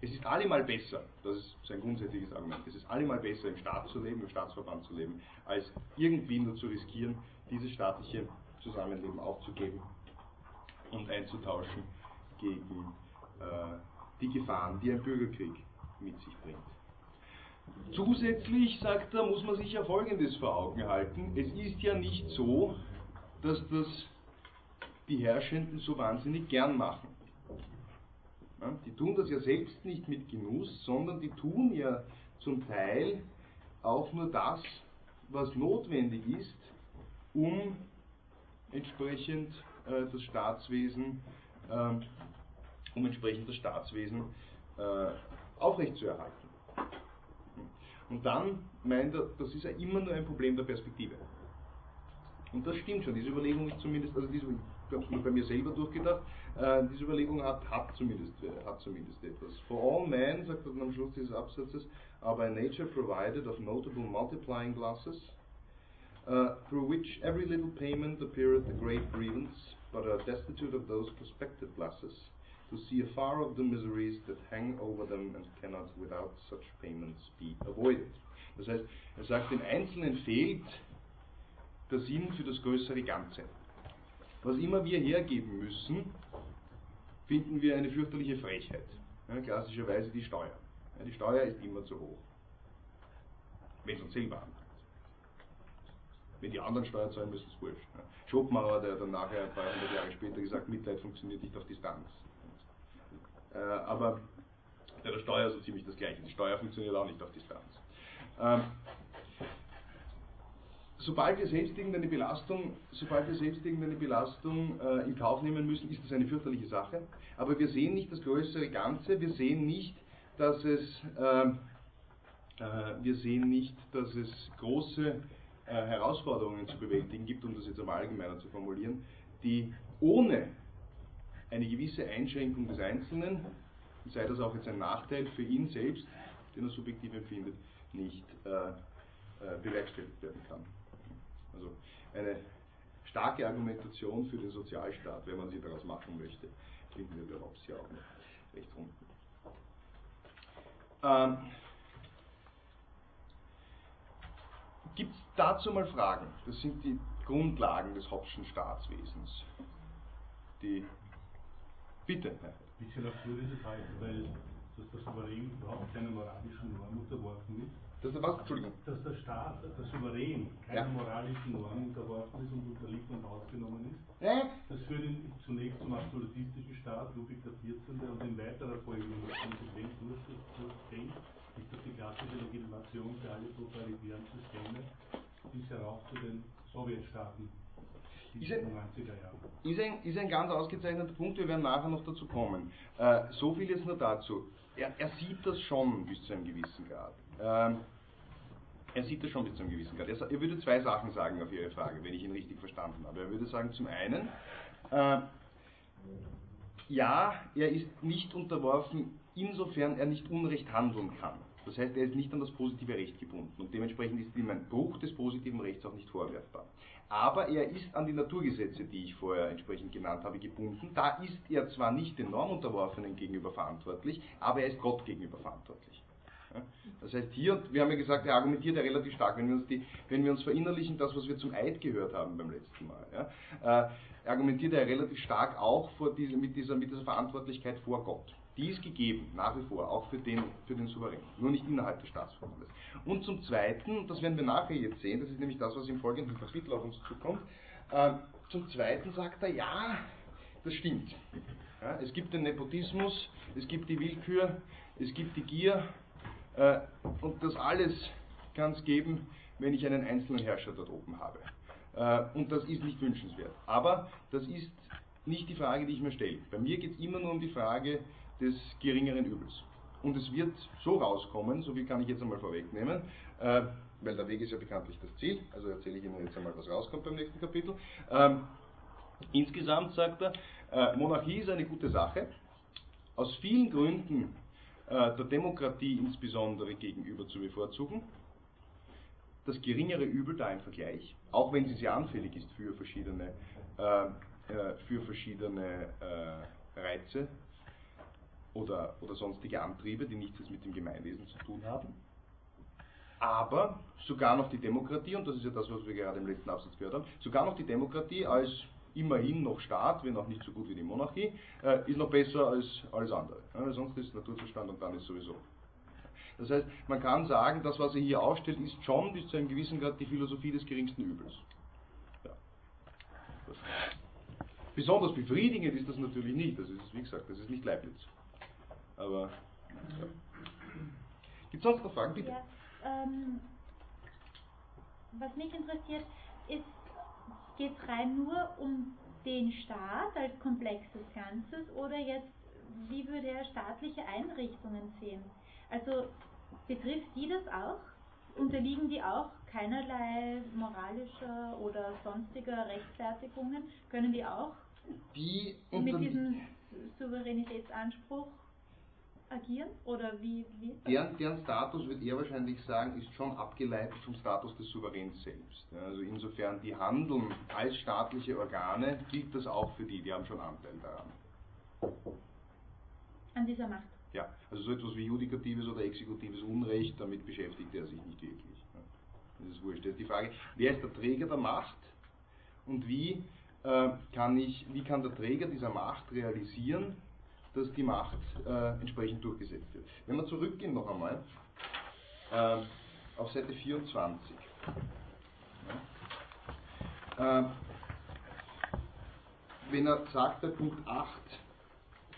Es ist allemal besser, das ist sein grundsätzliches Argument, es ist allemal besser im Staat zu leben, im Staatsverband zu leben, als irgendwie nur zu riskieren, dieses staatliche Zusammenleben aufzugeben und einzutauschen gegen äh, die Gefahren, die ein Bürgerkrieg mit sich bringt. Zusätzlich, sagt er, muss man sich ja Folgendes vor Augen halten. Es ist ja nicht so, dass das die Herrschenden so wahnsinnig gern machen. Die tun das ja selbst nicht mit Genuss, sondern die tun ja zum Teil auch nur das, was notwendig ist, um entsprechend äh, das Staatswesen, äh, um entsprechend das Staatswesen äh, aufrechtzuerhalten. Und dann meint er, das ist ja immer nur ein Problem der Perspektive. Und das stimmt schon, diese Überlegung ist zumindest, also diese, habe es bei mir selber durchgedacht, äh, diese Überlegung hat, hat, zumindest, hat zumindest etwas. For all men, sagt dann am Schluss dieses Absatzes, are by nature provided of notable multiplying glasses, uh, through which every little payment appeareth a great grievance, but are destitute of those prospective glasses, to see afar of the miseries that hang over them and cannot without such payments be avoided. Das heißt, er sagt, den Einzelnen fehlt der Sinn für das größere Ganze. Was immer wir hergeben müssen, finden wir eine fürchterliche Frechheit. Ja, klassischerweise die Steuer. Ja, die Steuer ist immer zu hoch. Wenn es uns selber angeht. Wenn die anderen Steuer zahlen, müssen es wurscht. Ja. Schopenhauer, der dann nachher ein paar hundert Jahre später gesagt, Mitleid funktioniert nicht auf Distanz. Äh, aber bei der Steuer so ziemlich das Gleiche. Die Steuer funktioniert auch nicht auf Distanz. Ähm, sobald wir selbst irgendeine Belastung, sobald wir selbst irgendeine Belastung äh, in Kauf nehmen müssen, ist das eine fürchterliche Sache. Aber wir sehen nicht das größere Ganze, wir sehen nicht, dass es, äh, äh, wir sehen nicht, dass es große äh, Herausforderungen zu bewältigen gibt, um das jetzt einmal allgemeiner zu formulieren, die ohne eine gewisse Einschränkung des Einzelnen, sei das auch jetzt ein Nachteil für ihn selbst, den er subjektiv empfindet, nicht äh, äh, bewerkstelligt werden kann. Also eine starke Argumentation für den Sozialstaat, wenn man sie daraus machen möchte, finden wir bei Hobbes ja auch noch recht unten. Ähm, Gibt es dazu mal Fragen? Das sind die Grundlagen des Hobbschen Staatswesens. Die Bitte. Ein bisschen absurd ist es halt, weil dass der Souverän überhaupt keiner moralischen Norm unterworfen ist. Dass der was? Entschuldigung. Dass der Staat, der Souverän, keiner ja. moralischen Norm unterworfen ist und unterliegt und ausgenommen ist. Ja. Das führt ihn zunächst zum absolutistischen Staat, Ludwig XIV. und in weiterer Folge, wenn man konsequent durchdenkt, ist das die klassische Legitimation für alle totalitären Systeme bis herauf zu den Sowjetstaaten ist ein, ist, ein, ist ein ganz ausgezeichneter Punkt, wir werden nachher noch dazu kommen. Äh, so viel jetzt nur dazu. Er, er, sieht das schon bis zu einem gewissen Grad. Ähm, er sieht das schon bis zu einem gewissen Grad. Er, würde zwei Sachen sagen auf Ihre Frage, wenn ich ihn richtig verstanden habe. Er würde sagen, zum einen, äh, ja, er ist nicht unterworfen, insofern er nicht Unrecht handeln kann. Das heißt, er ist nicht an das positive Recht gebunden und dementsprechend ist ihm ein Bruch des positiven Rechts auch nicht vorwerfbar aber er ist an die Naturgesetze, die ich vorher entsprechend genannt habe, gebunden. Da ist er zwar nicht den Normunterworfenen gegenüber verantwortlich, aber er ist Gott gegenüber verantwortlich. Das heißt hier, wir haben ja gesagt, er argumentiert ja relativ stark, wenn wir uns, die, wenn wir uns verinnerlichen, das, was wir zum Eid gehört haben beim letzten Mal, ja, äh, argumentiert er relativ stark auch diese, mit, dieser, mit dieser Verantwortlichkeit vor Gott. Die ist gegeben, nach wie vor, auch für den, für den Souverän, nur nicht innerhalb des Staatsverbandes. Und zum Zweiten, das werden wir nachher jetzt sehen, das ist nämlich das, was im folgenden Kapitel auf uns zukommt, äh, zum Zweiten sagt er, ja, das stimmt. Ja, es gibt den Nepotismus, es gibt die Willkür, es gibt die Gier und das alles kann es geben, wenn ich einen einzelnen Herrscher dort oben habe. Äh, und das ist nicht wünschenswert. Aber das ist nicht die Frage, die ich mir stelle. Bei mir geht es immer nur um die Frage, des geringeren Übels. und es wird so rauskommen, so viel kann ich jetzt einmal vorwegnehmen, äh, weil der Weg ist ja bekanntlich das Ziel, also erzähle ich Ihnen jetzt einmal, was rauskommt beim nächsten Kapitel. Ähm, insgesamt sagt er, äh, Monarchie ist eine gute Sache, aus vielen Gründen äh, der Demokratie insbesondere gegenüber zu bevorzugen. Das geringere Übel da im Vergleich, auch wenn sie sehr anfällig ist für verschiedene, äh, äh für verschiedene äh, Reize oder, oder sonstige Antriebe, die nichts mit dem Gemeinwesen zu tun haben. Aber sogar noch die Demokratie, und das ist ja das, was wir gerade im letzten Absatz gehört haben, sogar noch die Demokratie als immerhin noch Staat, wenn auch nicht so gut wie die Monarchie, äh, ist noch besser als alles andere. Ja, sonst ist Naturzustand und dann ist sowieso. Das heißt, man kann sagen, das, was er hier aufstellt, ist schon bis zu einem gewissen Grad die Philosophie des geringsten Übels. Ja. Besonders befriedigend ist das natürlich nicht. Das ist, wie gesagt, das ist nicht Leibniz. Aber, ja. Gibt es sonst noch Fragen, bitte? Ja, ähm, was mich interessiert, ist geht es rein nur um den Staat als komplexes Ganzes oder jetzt, wie würde er staatliche Einrichtungen sehen? Also betrifft die das auch? Unterliegen die auch keinerlei moralischer oder sonstiger Rechtfertigungen? Können die auch die mit diesem Souveränitätsanspruch agieren? Oder wie, wie deren, deren Status, wird er wahrscheinlich sagen, ist schon abgeleitet vom Status des Souveräns selbst. Also insofern die handeln als staatliche Organe, gilt das auch für die, die haben schon Anteil daran. An dieser Macht? Ja, also so etwas wie judikatives oder exekutives Unrecht, damit beschäftigt er sich nicht wirklich. Das ist wurscht. Das ist die Frage, wer ist der Träger der Macht und wie, äh, kann, ich, wie kann der Träger dieser Macht realisieren, dass die Macht äh, entsprechend durchgesetzt wird. Wenn wir zurückgehen noch einmal äh, auf Seite 24. Ja, äh, wenn er sagt bei Punkt 8,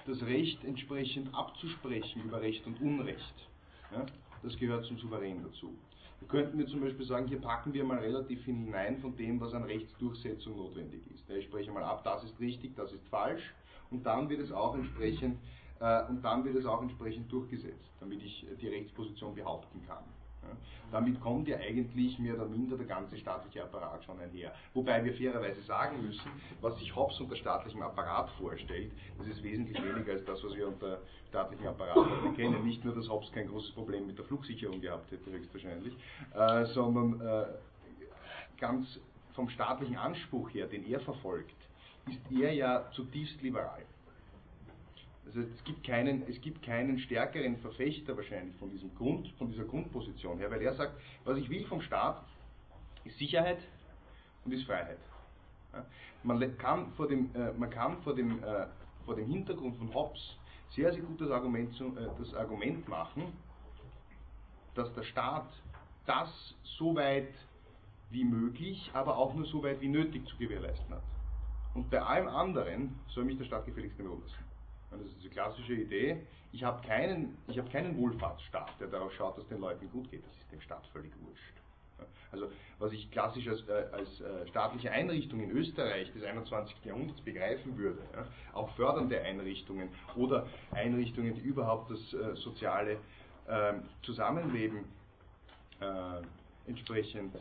das Recht entsprechend abzusprechen über Recht und Unrecht, ja, das gehört zum Souverän dazu. Da könnten wir zum Beispiel sagen, hier packen wir mal relativ hinein von dem, was an Rechtsdurchsetzung notwendig ist. ich spreche mal ab, das ist richtig, das ist falsch und dann wird es auch entsprechend äh, und dann wird es auch entsprechend durchgesetzt, damit ich die Rechtsposition behaupten kann. Ja. Damit kommt ja eigentlich mehr oder minder der ganze staatliche Apparat schon einher. Wobei wir fairerweise sagen müssen, was sich Hobbes unter staatlichem Apparat vorstellt, das ist wesentlich weniger als das, was wir unter staatlichem Apparat kennen. Nicht nur, dass Hobbes kein großes Problem mit der Flugsicherung gehabt hätte, höchstwahrscheinlich, äh, sondern äh, ganz vom staatlichen Anspruch her, den er verfolgt, ist er ja zutiefst liberal. Also es gibt keinen, es gibt keinen stärkeren Verfechter wahrscheinlich von diesem Grund, von dieser Grundposition her, weil er sagt, was ich will vom Staat ist Sicherheit und ist Freiheit. Ja, man kann vor dem, äh, man kann vor dem, äh, vor dem Hintergrund von Hobbes sehr, sehr gut das Argument, zu, äh, das Argument machen, dass der Staat das so weit wie möglich, aber auch nur so weit wie nötig zu gewährleisten hat. Und bei allem anderen soll mich der Staat gefälligst nicht lassen. Das ist diese klassische Idee. Ich habe keinen, hab keinen Wohlfahrtsstaat, der darauf schaut, dass den Leuten gut geht. Das ist dem Staat völlig wurscht. Also was ich klassisch als, äh, als äh, staatliche Einrichtung in Österreich des 21. Jahrhunderts begreifen würde, ja, auch fördernde Einrichtungen oder Einrichtungen, die überhaupt das äh, soziale ähm, Zusammenleben äh, entsprechend,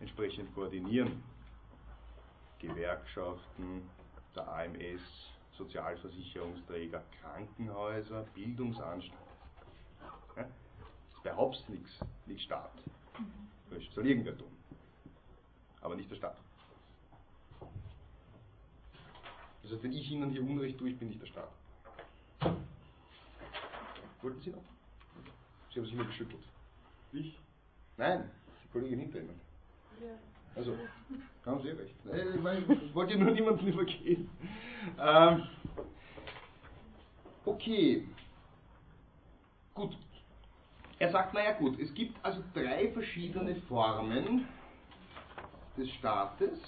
entsprechend koordinieren. Gewerkschaften, der AMS, Sozialversicherungsträger, Krankenhäuser, Bildungsanstalten. Ja? Das ist bei Hobbes nichts, nicht Staat. Das soll irgendwer tun. Aber nicht der Staat. Das heißt, wenn ich Ihnen hier Unrecht tue, ich bin nicht der Staat. Wollten Sie noch? Sie haben sich nur geschüttelt. Ich? Nein, die Kollegin hinter Ihnen. Ja. Also, haben Sie recht. Ich, meine, ich wollte nur niemanden übergehen. Ähm, okay. Gut. Er sagt, naja gut, es gibt also drei verschiedene Formen des Staates.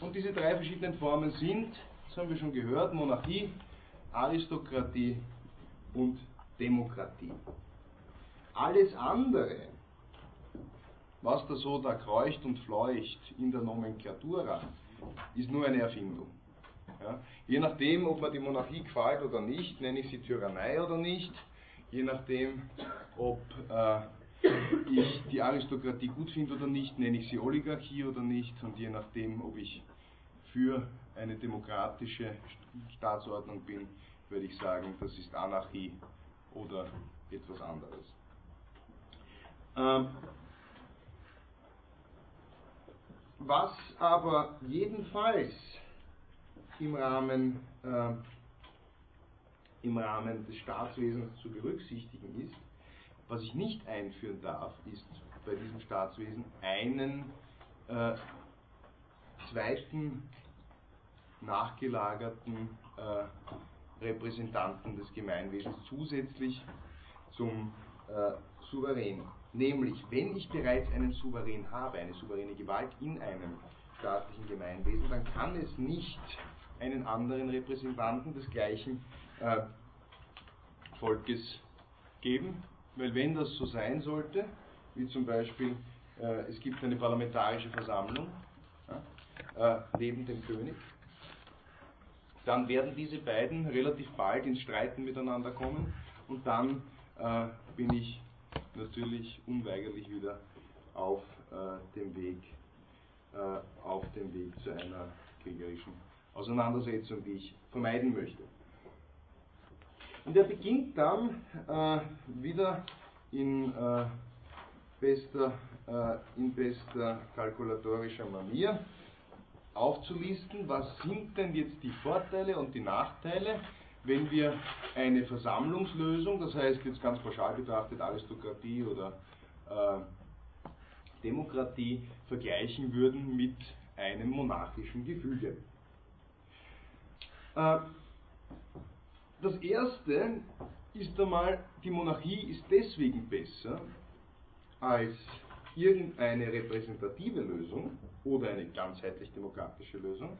Und diese drei verschiedenen Formen sind, das haben wir schon gehört, Monarchie, Aristokratie und Demokratie. Alles andere was da so da kreucht und fleucht in der Nomenklatura, ist nur eine Erfindung. Ja? Je nachdem, ob mir die Monarchie gefällt oder nicht, nenne ich sie Tyrannei oder nicht. Je nachdem, ob äh, ich die Aristokratie gut finde oder nicht, nenne ich sie Oligarchie oder nicht. Und je nachdem, ob ich für eine demokratische Staatsordnung bin, würde ich sagen, das ist Anarchie oder etwas anderes. Ähm, was aber jedenfalls im Rahmen, äh, im Rahmen des Staatswesens zu berücksichtigen ist, was ich nicht einführen darf, ist bei diesem Staatswesen einen äh, zweiten nachgelagerten äh, Repräsentanten des Gemeinwesens zusätzlich zum äh, Souverän. Nämlich, wenn ich bereits einen Souverän habe, eine souveräne Gewalt in einem staatlichen Gemeinwesen, dann kann es nicht einen anderen Repräsentanten des gleichen äh, Volkes geben, weil wenn das so sein sollte, wie zum Beispiel äh, es gibt eine parlamentarische Versammlung äh, neben dem König, dann werden diese beiden relativ bald ins Streiten miteinander kommen und dann äh, bin ich natürlich unweigerlich wieder auf äh, dem Weg äh, auf dem Weg zu einer kriegerischen Auseinandersetzung, die ich vermeiden möchte. Und er beginnt dann äh, wieder in, äh, bester, äh, in bester kalkulatorischer Manier aufzulisten, was sind denn jetzt die Vorteile und die Nachteile, wenn wir eine Versammlungslösung, das heißt jetzt ganz pauschal betrachtet Aristokratie oder äh, Demokratie, vergleichen würden mit einem monarchischen Gefüge. Äh, das erste ist einmal, die Monarchie ist deswegen besser als irgendeine repräsentative Lösung oder eine ganzheitlich demokratische Lösung,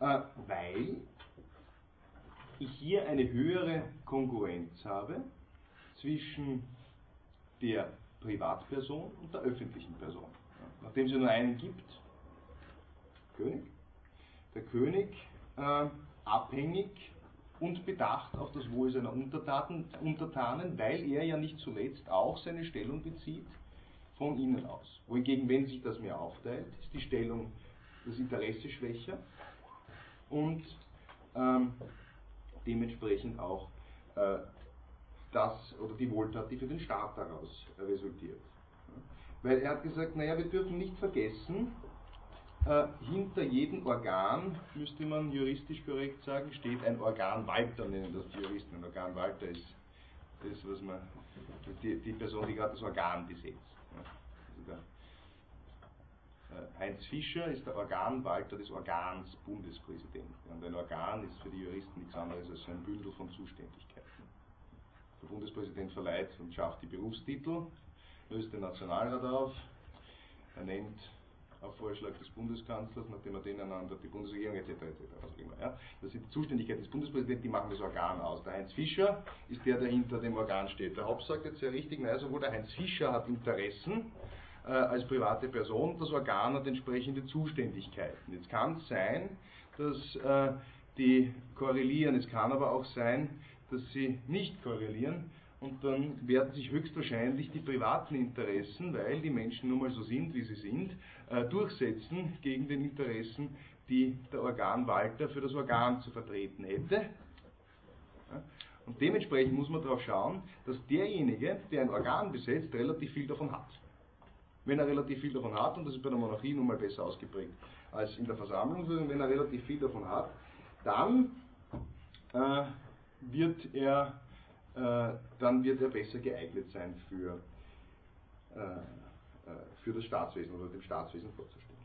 äh, weil ich hier eine höhere Konkurrenz habe zwischen der Privatperson und der öffentlichen Person. Nachdem es nur einen gibt, König, der König äh, abhängig und bedacht auf das Wohl seiner Untertanen, Untertanen, weil er ja nicht zuletzt auch seine Stellung bezieht von ihnen aus. Wohingegen, wenn sich das mehr aufteilt, ist die Stellung, das Interesse schwächer und ähm, dementsprechend auch äh, das oder die Wohltat, die für den Staat daraus resultiert. Weil er hat gesagt, naja, wir dürfen nicht vergessen, äh, hinter jedem Organ, müsste man juristisch korrekt sagen, steht ein Organwalter, nennen das die Juristen. Ein Organwalter ist das, was man, die, die Person, die gerade das Organ besetzt. Also der, äh, Heinz Fischer ist der Organwalter des Organs Bundespräsident. Und ein Organ ist für die Juristen nichts anderes als ein Bündel von Zuständigkeiten. Der Bundespräsident verleiht und schafft die Berufstitel, löst den Nationalrat auf, er nennt auf Vorschlag des Bundeskanzlers, nachdem er den einander, die Bundesregierung etc. etc. Was immer, ja. Das sind die Zuständigkeiten des Bundespräsidenten, die machen das Organ aus. Der Heinz Fischer ist der, der hinter dem Organ steht. Der Haupt sagt jetzt sehr richtig, naja, sowohl der Heinz Fischer hat Interessen äh, als private Person, das Organ hat entsprechende Zuständigkeiten. Jetzt kann es sein, dass äh, die korrelieren, es kann aber auch sein, dass sie nicht korrelieren und dann werden sich höchstwahrscheinlich die privaten Interessen, weil die Menschen nun mal so sind, wie sie sind, äh, durchsetzen gegen den Interessen, die der Organwalter für das Organ zu vertreten hätte. Und dementsprechend muss man darauf schauen, dass derjenige, der ein Organ besetzt, relativ viel davon hat. Wenn er relativ viel davon hat, und das ist bei der Monarchie nun mal besser ausgeprägt als in der Versammlung, wenn er relativ viel davon hat, dann äh, wird er äh, dann wird er besser geeignet sein für, äh, äh, für das Staatswesen oder dem Staatswesen vorzustehen.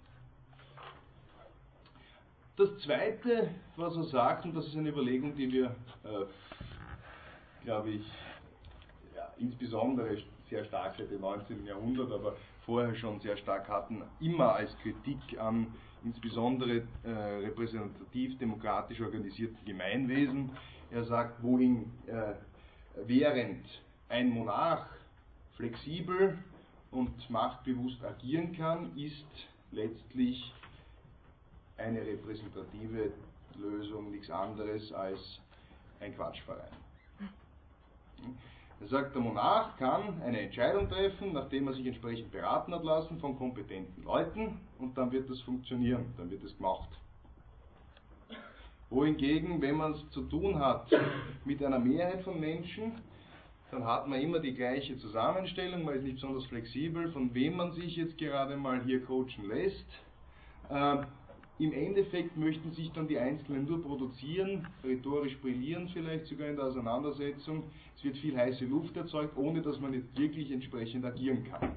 Das Zweite, was er sagt, und das ist eine Überlegung, die wir, äh, glaube ich, ja, insbesondere sehr stark seit dem 19. Jahrhundert, aber vorher schon sehr stark hatten, immer als Kritik an insbesondere äh, repräsentativ demokratisch organisierten Gemeinwesen. Er sagt, wohin äh, während ein Monarch flexibel und machtbewusst agieren kann, ist letztlich eine repräsentative Versammlungslösung nichts anderes als ein Quatschverein. Er sagt, der Monarch kann eine Entscheidung treffen, nachdem er sich entsprechend beraten hat lassen von kompetenten Leuten und dann wird das funktionieren, dann wird es gemacht. Wohingegen, wenn man es zu tun hat mit einer Mehrheit von Menschen, dann hat man immer die gleiche Zusammenstellung, man ist nicht besonders flexibel, von wem man sich jetzt gerade mal hier coachen lässt. Im Endeffekt möchten sich dann die Einzelnen nur produzieren, rhetorisch brillieren vielleicht sogar in der Auseinandersetzung. Es wird viel heiße Luft erzeugt, ohne dass man jetzt wirklich entsprechend agieren kann.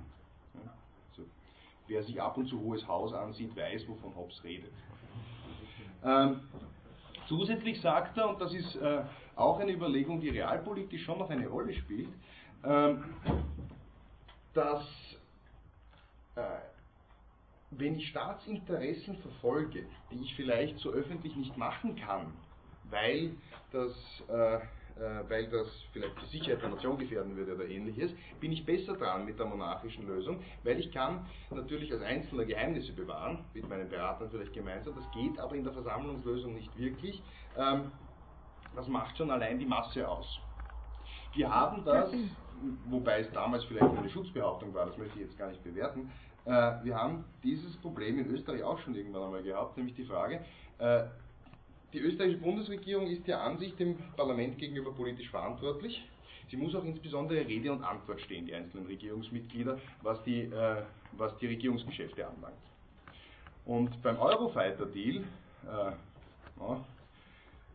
Also, wer sich ab und zu Hohes Haus ansieht, weiß, wovon Hobbes redet. Ähm, zusätzlich sagt er, und das ist äh, auch eine Überlegung, die realpolitisch schon noch eine Rolle spielt, ähm, dass äh, wenn ich Staatsinteressen verfolge, die ich vielleicht so öffentlich nicht machen kann, weil das, äh, äh, weil das vielleicht die Sicherheit der Nation gefährden würde oder ähnliches, bin ich besser dran mit der monarchischen Lösung, weil ich kann natürlich als Einzelner Geheimnisse bewahren, mit meinen Beratern vielleicht gemeinsam, das geht aber in der Versammlungslösung nicht wirklich. Ähm, das macht schon allein die Masse aus. Wir haben das, wobei es damals vielleicht eine Schutzbehauptung war, das möchte ich jetzt gar nicht bewerten, wir haben dieses Problem in Österreich auch schon irgendwann einmal gehabt, nämlich die Frage, äh, die österreichische Bundesregierung ist ja an sich dem Parlament gegenüber politisch verantwortlich. Sie muss auch insbesondere Rede und Antwort stehen, die einzelnen Regierungsmitglieder, was die, äh, was die Regierungsgeschäfte anlangt. Und beim Eurofighter-Deal, äh,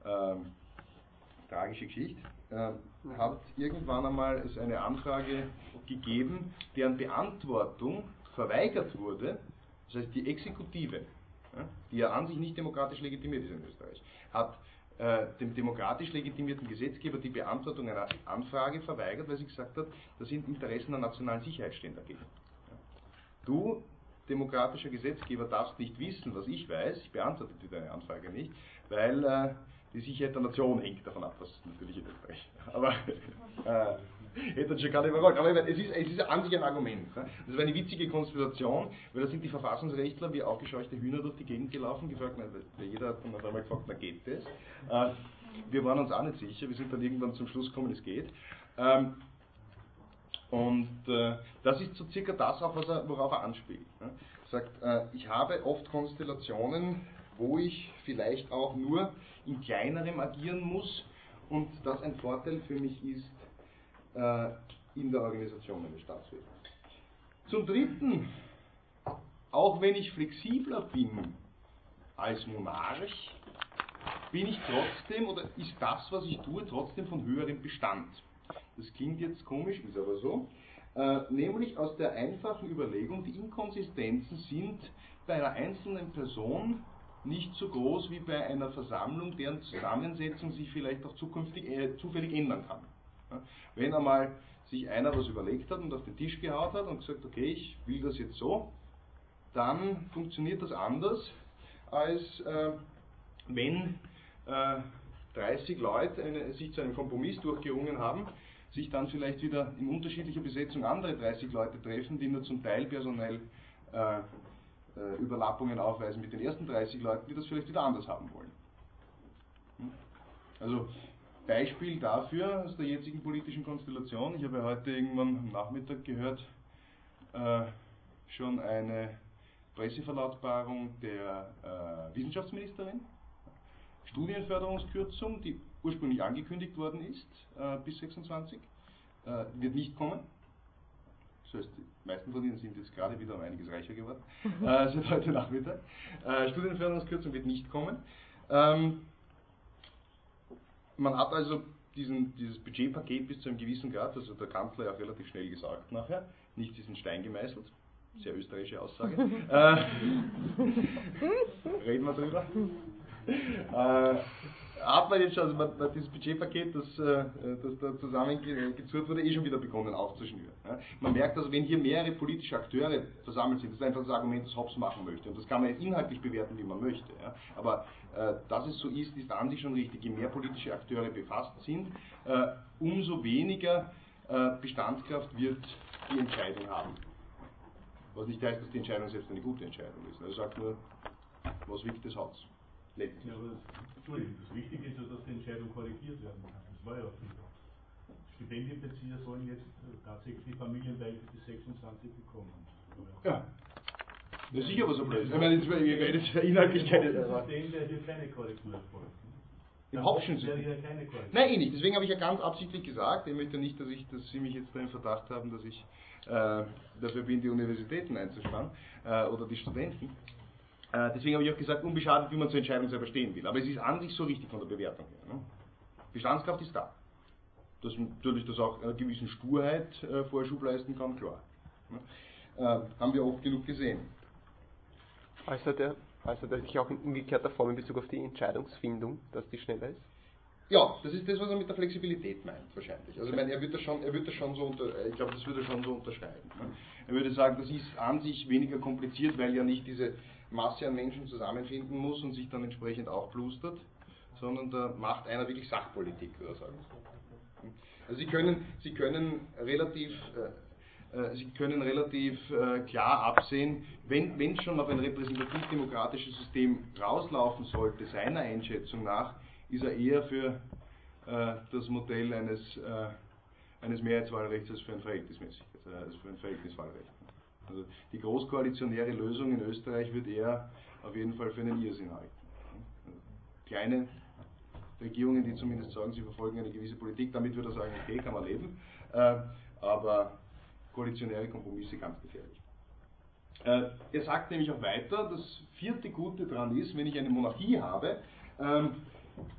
äh, tragische Geschichte, äh, hat irgendwann einmal es eine Anfrage gegeben, deren Beantwortung verweigert wurde, das heißt die Exekutive, die ja an sich nicht demokratisch legitimiert ist in Österreich, hat äh, dem demokratisch legitimierten Gesetzgeber die Beantwortung einer Anfrage verweigert, weil sie gesagt hat, das sind Interessen der nationalen Sicherheit stehen dagegen. Du, demokratischer Gesetzgeber, darfst nicht wissen, was ich weiß, ich beantworte dir deine Anfrage nicht, weil äh, die Sicherheit der Nation hängt davon ab, was natürlich in Österreich. Aber äh, hätte nicht mehr wollen. Aber es ist, es ist an sich ein Argument. Ne? Das war eine witzige Konstellation, weil da sind die Verfassungsrechtler wie aufgescheuchte Hühner durch die Gegend gelaufen, gefragt, jeder hat dann auf einmal gefragt, na geht das? Äh, wir waren uns auch nicht sicher, wir sind dann irgendwann zum Schluss gekommen, es geht. Ähm, und äh, das ist so circa das, er, worauf er anspielt. Ne? Er sagt, äh, ich habe oft Konstellationen, wo ich vielleicht auch nur in kleinerem agieren muss und das ein Vorteil für mich ist, in der Organisation eines Staatswesens. Zum Dritten, auch wenn ich flexibler bin als Monarch, bin ich trotzdem oder ist das, was ich tue, trotzdem von höherem Bestand. Das klingt jetzt komisch, ist aber so. Äh, nämlich aus der einfachen Überlegung, die Inkonsistenzen sind bei einer einzelnen Person nicht so groß wie bei einer Versammlung, deren Zusammensetzung sich vielleicht auch zukünftig äh, zufällig ändern kann. Wenn einmal sich einer was überlegt hat und auf den Tisch gehaut hat und gesagt, okay, ich will das jetzt so, dann funktioniert das anders, als äh, wenn äh, 30 Leute eine, sich zu einem Kompromiss durchgerungen haben, sich dann vielleicht wieder in unterschiedlicher Besetzung andere 30 Leute treffen, die nur zum Teil personell äh, äh Überlappungen aufweisen mit den ersten 30 Leuten, die das vielleicht wieder anders haben wollen. Hm? Also Beispiel dafür aus der jetzigen politischen Konstellation. Ich habe heute irgendwann am Nachmittag gehört, äh, schon eine Presseverlautbarung der äh, Wissenschaftsministerin. Studienförderungskürzung, die ursprünglich angekündigt worden ist äh, bis 26, äh, wird nicht kommen. Das heißt, die meisten von Ihnen sind jetzt gerade wieder um einiges reicher geworden, äh, seit heute Nachmittag. Äh, Studienförderungskürzung wird nicht kommen. Ähm, man hat also diesen, dieses Budgetpaket bis zu einem gewissen Grad, also der Kanzler ja auch relativ schnell gesagt nachher, nicht diesen Stein gemeißelt. Sehr österreichische Aussage. äh, reden wir drüber. Äh, hat man jetzt schon, also man, man dieses Budgetpaket, das, äh, das da zusammengezurrt wurde, eh schon wieder begonnen aufzuschnüren. Man merkt also, wenn hier mehrere politische Akteure versammelt sind, das ist einfach das Argument, das Hobbes machen möchte. Und das kann man jetzt inhaltlich bewerten, wie man möchte. Aber äh, dass es so ist, ist an sich schon richtig. Je mehr politische Akteure befasst sind, äh, umso weniger Bestandskraft wird die Entscheidung haben. Was nicht heißt, dass die Entscheidung selbst eine gute Entscheidung ist. Er sagt nur, was wiegt das Haus? Letztlich. Ja, aber das, Wichtige ist ja, dass die Entscheidung korrigiert werden kann. Das war ja viel. Stipendienbezieher sollen jetzt äh, tatsächlich familienweise bis 26 bekommen. Ja. Das ist sicher was so blöd. Ich meine, jetzt, ich rede jetzt inhaltlich keine. Das System, der hier keine Korrektur erfolgt. Im Hauptschen Nein, eh nicht. Deswegen habe ich ja ganz absichtlich gesagt, ich möchte nicht, dass, ich, dass Sie mich jetzt da im Verdacht haben, dass ich äh, dafür bin, die Universitäten einzuspannen äh, oder die Studenten. Äh, deswegen habe ich auch gesagt, unbeschadet, wie man zur Entscheidung selber stehen will. Aber es ist an sich so richtig von der Bewertung her. Ne? Bestandskraft ist da. Dass natürlich das auch einer gewissen Sturheit äh, Vorschub leisten kann, klar. Ne? Äh, haben wir oft genug gesehen. Also der also dass ich auch in umgekehrter Form in Bezug auf die Entscheidungsfindung, dass die schneller ist? Ja, das ist das, was er mit der Flexibilität meint, wahrscheinlich. Also ich meine, er wird das schon, er wird das schon so unter, ich glaube, das würde er schon so unterschreiben. Ne? Er würde sagen, das ist an sich weniger kompliziert, weil ja nicht diese Masse an Menschen zusammenfinden muss und sich dann entsprechend aufplustert, sondern da macht einer wirklich Sachpolitik, würde er sagen. Also Sie können, Sie können relativ äh, äh, Sie können relativ äh, klar absehen, wenn es schon auf ein repräsentativ-demokratisches System rauslaufen sollte, seiner Einschätzung nach, ist er eher für äh, das Modell eines, eines Mehrheitswahlrechts als für ein, Verhältnismäßig, als für ein Verhältniswahlrecht. Also die großkoalitionäre Lösung in Österreich wird er auf jeden Fall für einen Irrsinn halten. Kleine Regierungen, die zumindest sagen, sie verfolgen eine gewisse Politik, damit würde er sagen, okay, kann man leben. aber koalitionäre Kompromisse ganz gefährlich. Äh, er sagt nämlich auch weiter, das vierte Gute daran ist, wenn ich eine Monarchie habe, ähm,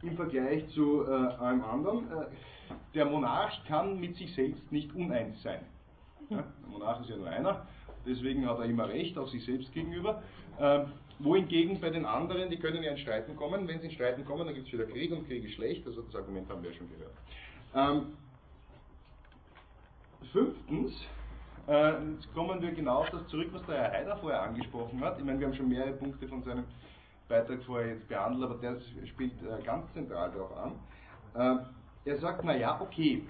im Vergleich zu äh, allem anderen, äh, der Monarch kann mit sich selbst nicht uneins sein. Der Monarch ist ja nur einer, deswegen hat er immer recht, auch sich selbst gegenüber. Ähm, wohingegen bei den anderen, die können ja in Streiten kommen. Wenn sie in Streiten kommen, dann gibt es wieder Krieg und Krieg ist schlecht, also das Argument haben wir ja schon gehört. Ähm, fünftens, äh, jetzt kommen wir genau auf das zurück, was der Herr Heider vorher angesprochen hat. Ich meine, wir haben schon mehrere Punkte von seinem Beitrag vorher jetzt behandelt, aber der spielt äh, ganz zentral darauf an. Äh, er sagt, naja, okay,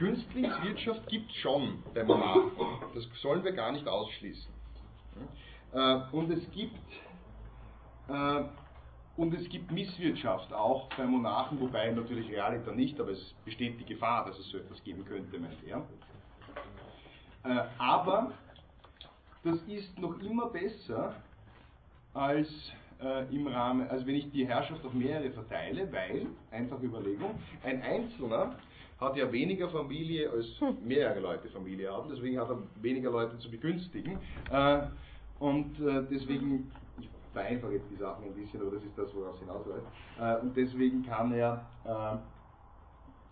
Günstlingswirtschaft gibt es schon bei Monarchen. Das sollen wir gar nicht ausschließen. Und es gibt und es gibt Misswirtschaft auch bei Monarchen, wobei natürlich realiter nicht, aber es besteht die Gefahr, dass es so etwas geben könnte, meint er. Äh, aber das ist noch immer besser als äh, im Rahmen, also wenn ich die Herrschaft auf mehrere verteile, weil, einfache Überlegung, ein Einzelner hat ja weniger Familie als mehrere Leute Familie haben, deswegen hat er weniger Leute zu begünstigen. Äh, und äh, deswegen, ich vereinfache jetzt die Sachen ein bisschen, aber das ist das, worauf es hinausläuft. Äh, und deswegen kann er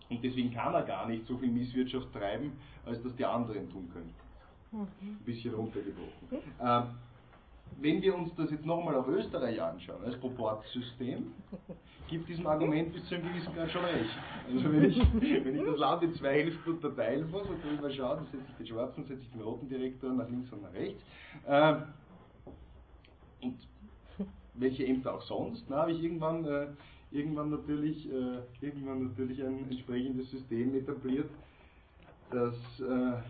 und deswegen kann er gar nicht so viel Misswirtschaft treiben, als das die anderen tun können. Ein bisschen runtergebrochen. Wenn wir uns das jetzt nochmal auf Österreich anschauen, als Proportsystem, gibt diesem Argument bis zu einem gewissen Grad schon recht. Also wenn ich, wenn ich das Land in zwei Hälften unterteilen muss, und dann mal schauen, dann setze ich den schwarzen, setze ich den roten Direktor nach links und nach rechts. Ähm, und welche Ämter auch sonst, dann habe ich irgendwann äh, irgendwann natürlich, äh, irgendwann natürlich ein entsprechendes System etabliert, das, äh,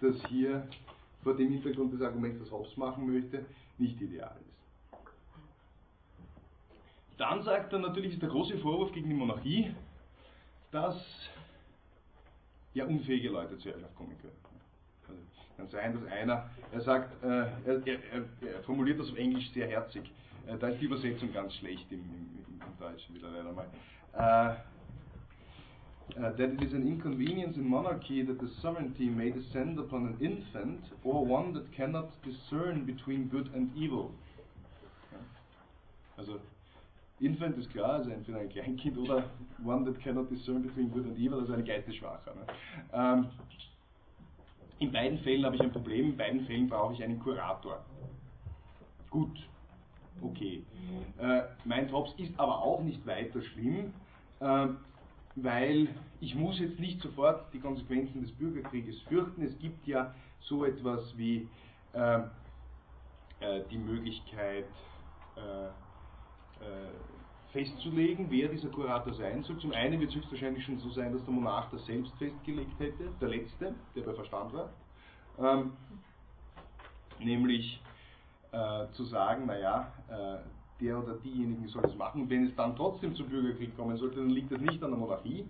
das hier vor dem Hintergrund des Arguments, das Hobbes machen möchte, nicht ideal ist. Dann sagt er natürlich, ist der große Vorwurf gegen die Monarchie, dass ja unfähige Leute zur Herrschaft kommen können. Also kann sein, dass einer, er sagt, äh, er, er, er, formuliert das auf Englisch sehr herzig, äh, da ist die Übersetzung ganz schlecht im, im, im Deutschen wieder leider mal. Uh, uh, that it is an inconvenience in monarchy that the sovereignty may descend upon an infant or one that cannot discern between good and evil. Ja. Also, Infant ist klar, also entweder ein Kleinkind oder one that cannot discern between good and evil, also ein Geistesschwacher. Ne? Ähm, in beiden Fällen habe ich ein Problem, in beiden Fällen brauche ich einen Kurator. Gut, okay. Äh, mein Tops ist aber auch nicht weiter schlimm, äh, weil ich muss jetzt nicht sofort die Konsequenzen des Bürgerkrieges fürchten. Es gibt ja so etwas wie äh, äh die Möglichkeit äh, äh, festzulegen, wer dieser Kurator sein soll. Zum einen wird es höchstwahrscheinlich schon so sein, dass der Monarch das selbst festgelegt hätte, der letzte, der bei Verstand war. Ähm, nämlich äh, zu sagen, naja, äh, der oder diejenigen soll das machen. Wenn es dann trotzdem zum Bürgerkrieg kommen sollte, dann liegt das nicht an der Monarchie,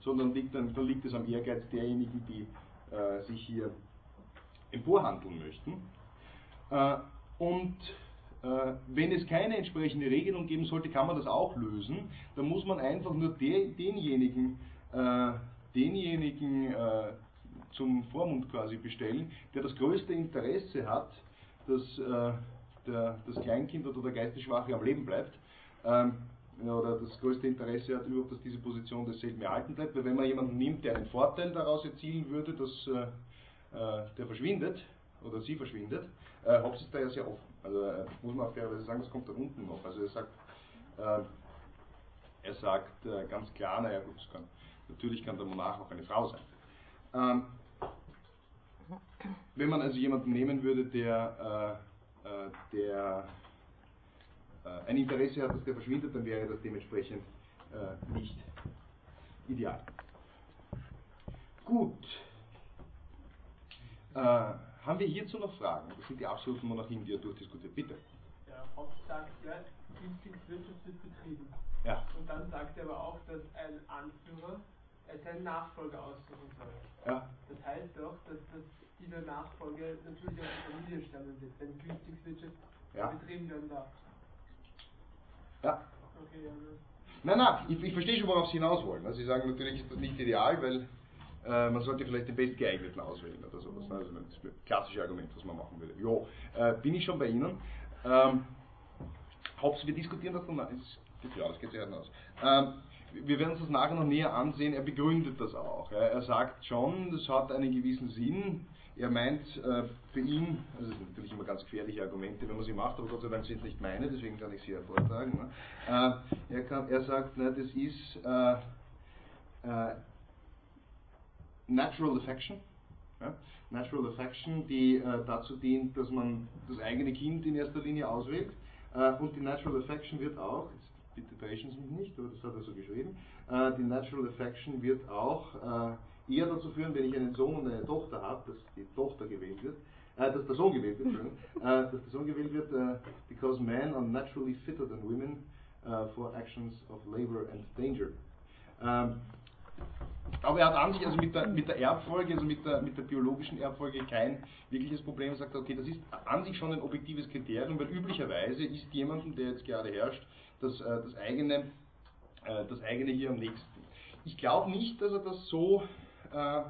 sondern liegt dann, dann liegt es am Ehrgeiz derjenigen, die äh, sich hier emporhandeln möchten. Äh, und äh, wenn es keine entsprechende Regelung geben sollte, kann man das auch lösen. Da muss man einfach nur der, denjenigen, äh, denjenigen äh, zum Vormund quasi bestellen, der das größte Interesse hat, dass äh, der, das Kleinkind oder der Geistesschwache am Leben bleibt. Ähm, oder das größte Interesse hat überhaupt, dass diese Position desselben erhalten bleibt. Weil wenn man jemanden nimmt, der einen Vorteil daraus erzielen würde, dass äh, äh der verschwindet oder sie verschwindet, äh, Hobbes ist da ja sehr offen. Also äh, muss man auch fairerweise sagen, das kommt da unten noch. Also er sagt, äh, er sagt äh, ganz klar, naja gut, kann, natürlich kann der Monarch auch eine Frau sein. Ähm, wenn man also jemanden nehmen würde, der, der ein Interesse hat, dass der verschwindet, dann wäre das dementsprechend nicht ideal. Gut. Haben wir hierzu noch Fragen? Das sind die absoluten Monarchien, die er durchdiskutiert. Bitte. Der Haupt sagt ja, Instinktswirtschaft wird betrieben. Ja. Und dann sagt er aber auch, dass ein Anführer seinen Nachfolger aussuchen soll. Ja. Das heißt doch, dass, dass dieser Nachfolger natürlich aus der Familie stammen wird, wenn Günstlingswirtschaft ja. betrieben werden darf. Ja. Okay, ja. Ne. Nein, nein, ich, ich verstehe schon, worauf Sie hinaus wollen. Also Sie sagen natürlich, ist das nicht ideal, weil äh, man sollte vielleicht den bestgeeigneten auswählen oder sowas. Ne? Also das klassische Argument, was man machen würde. Jo, äh, bin ich schon bei Ihnen. Ähm, Hobbes, wir diskutieren das dann. Ja, das geht sich halt aus. Ähm, wir werden uns das nachher noch näher ansehen. Er begründet das auch. Er sagt schon, das hat einen gewissen Sinn. Er meint äh, für ihn, also das sind natürlich immer ganz gefährliche Argumente, wenn man sie macht, aber Gott sei Dank sind es nicht meine, deswegen kann ich sie ja vortragen. Ne? Äh, er, kann, er sagt, das ist äh, Natural Affection. Natural Affection, die dazu dient, dass man das eigene Kind in erster Linie auswählt. Äh, und die Natural Affection wird auch, bitte täuschen Sie mich nicht, aber das hat er so geschrieben, äh, die Natural Affection wird auch äh, eher dazu führen, wenn ich einen Sohn und eine Tochter habe, dass die Tochter gewählt wird, äh, dass der Sohn gewählt wird, äh, dass der Sohn gewählt wird, because men are naturally fitter than women for actions of labor and danger. Ähm, aber er hat an sich also mit der, mit der Erbfolge, also mit der, mit der biologischen Erbfolge kein wirkliches Problem. Er sagt, okay, das ist an sich schon ein objektives Kriterium, weil üblicherweise ist jemandem, der jetzt gerade herrscht, das, äh, das, eigene, äh, das eigene hier am nächsten. Ich glaube nicht, dass er das so äh,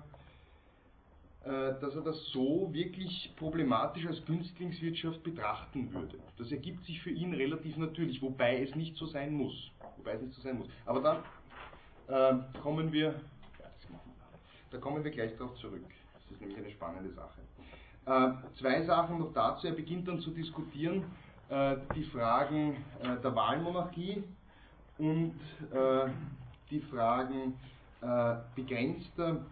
dass er das so wirklich problematisch als Günstlingswirtschaft betrachten würde. Das ergibt sich für ihn relativ natürlich, wobei es nicht so sein muss. Wobei es nicht so sein muss. Aber dann äh, kommen wir da kommen wir gleich darauf zurück. Das ist nämlich eine spannende Sache. Äh, zwei Sachen noch dazu. Er beginnt dann zu diskutieren die Fragen äh, der Wahlmonarchie und äh, die Fragen äh, begrenzter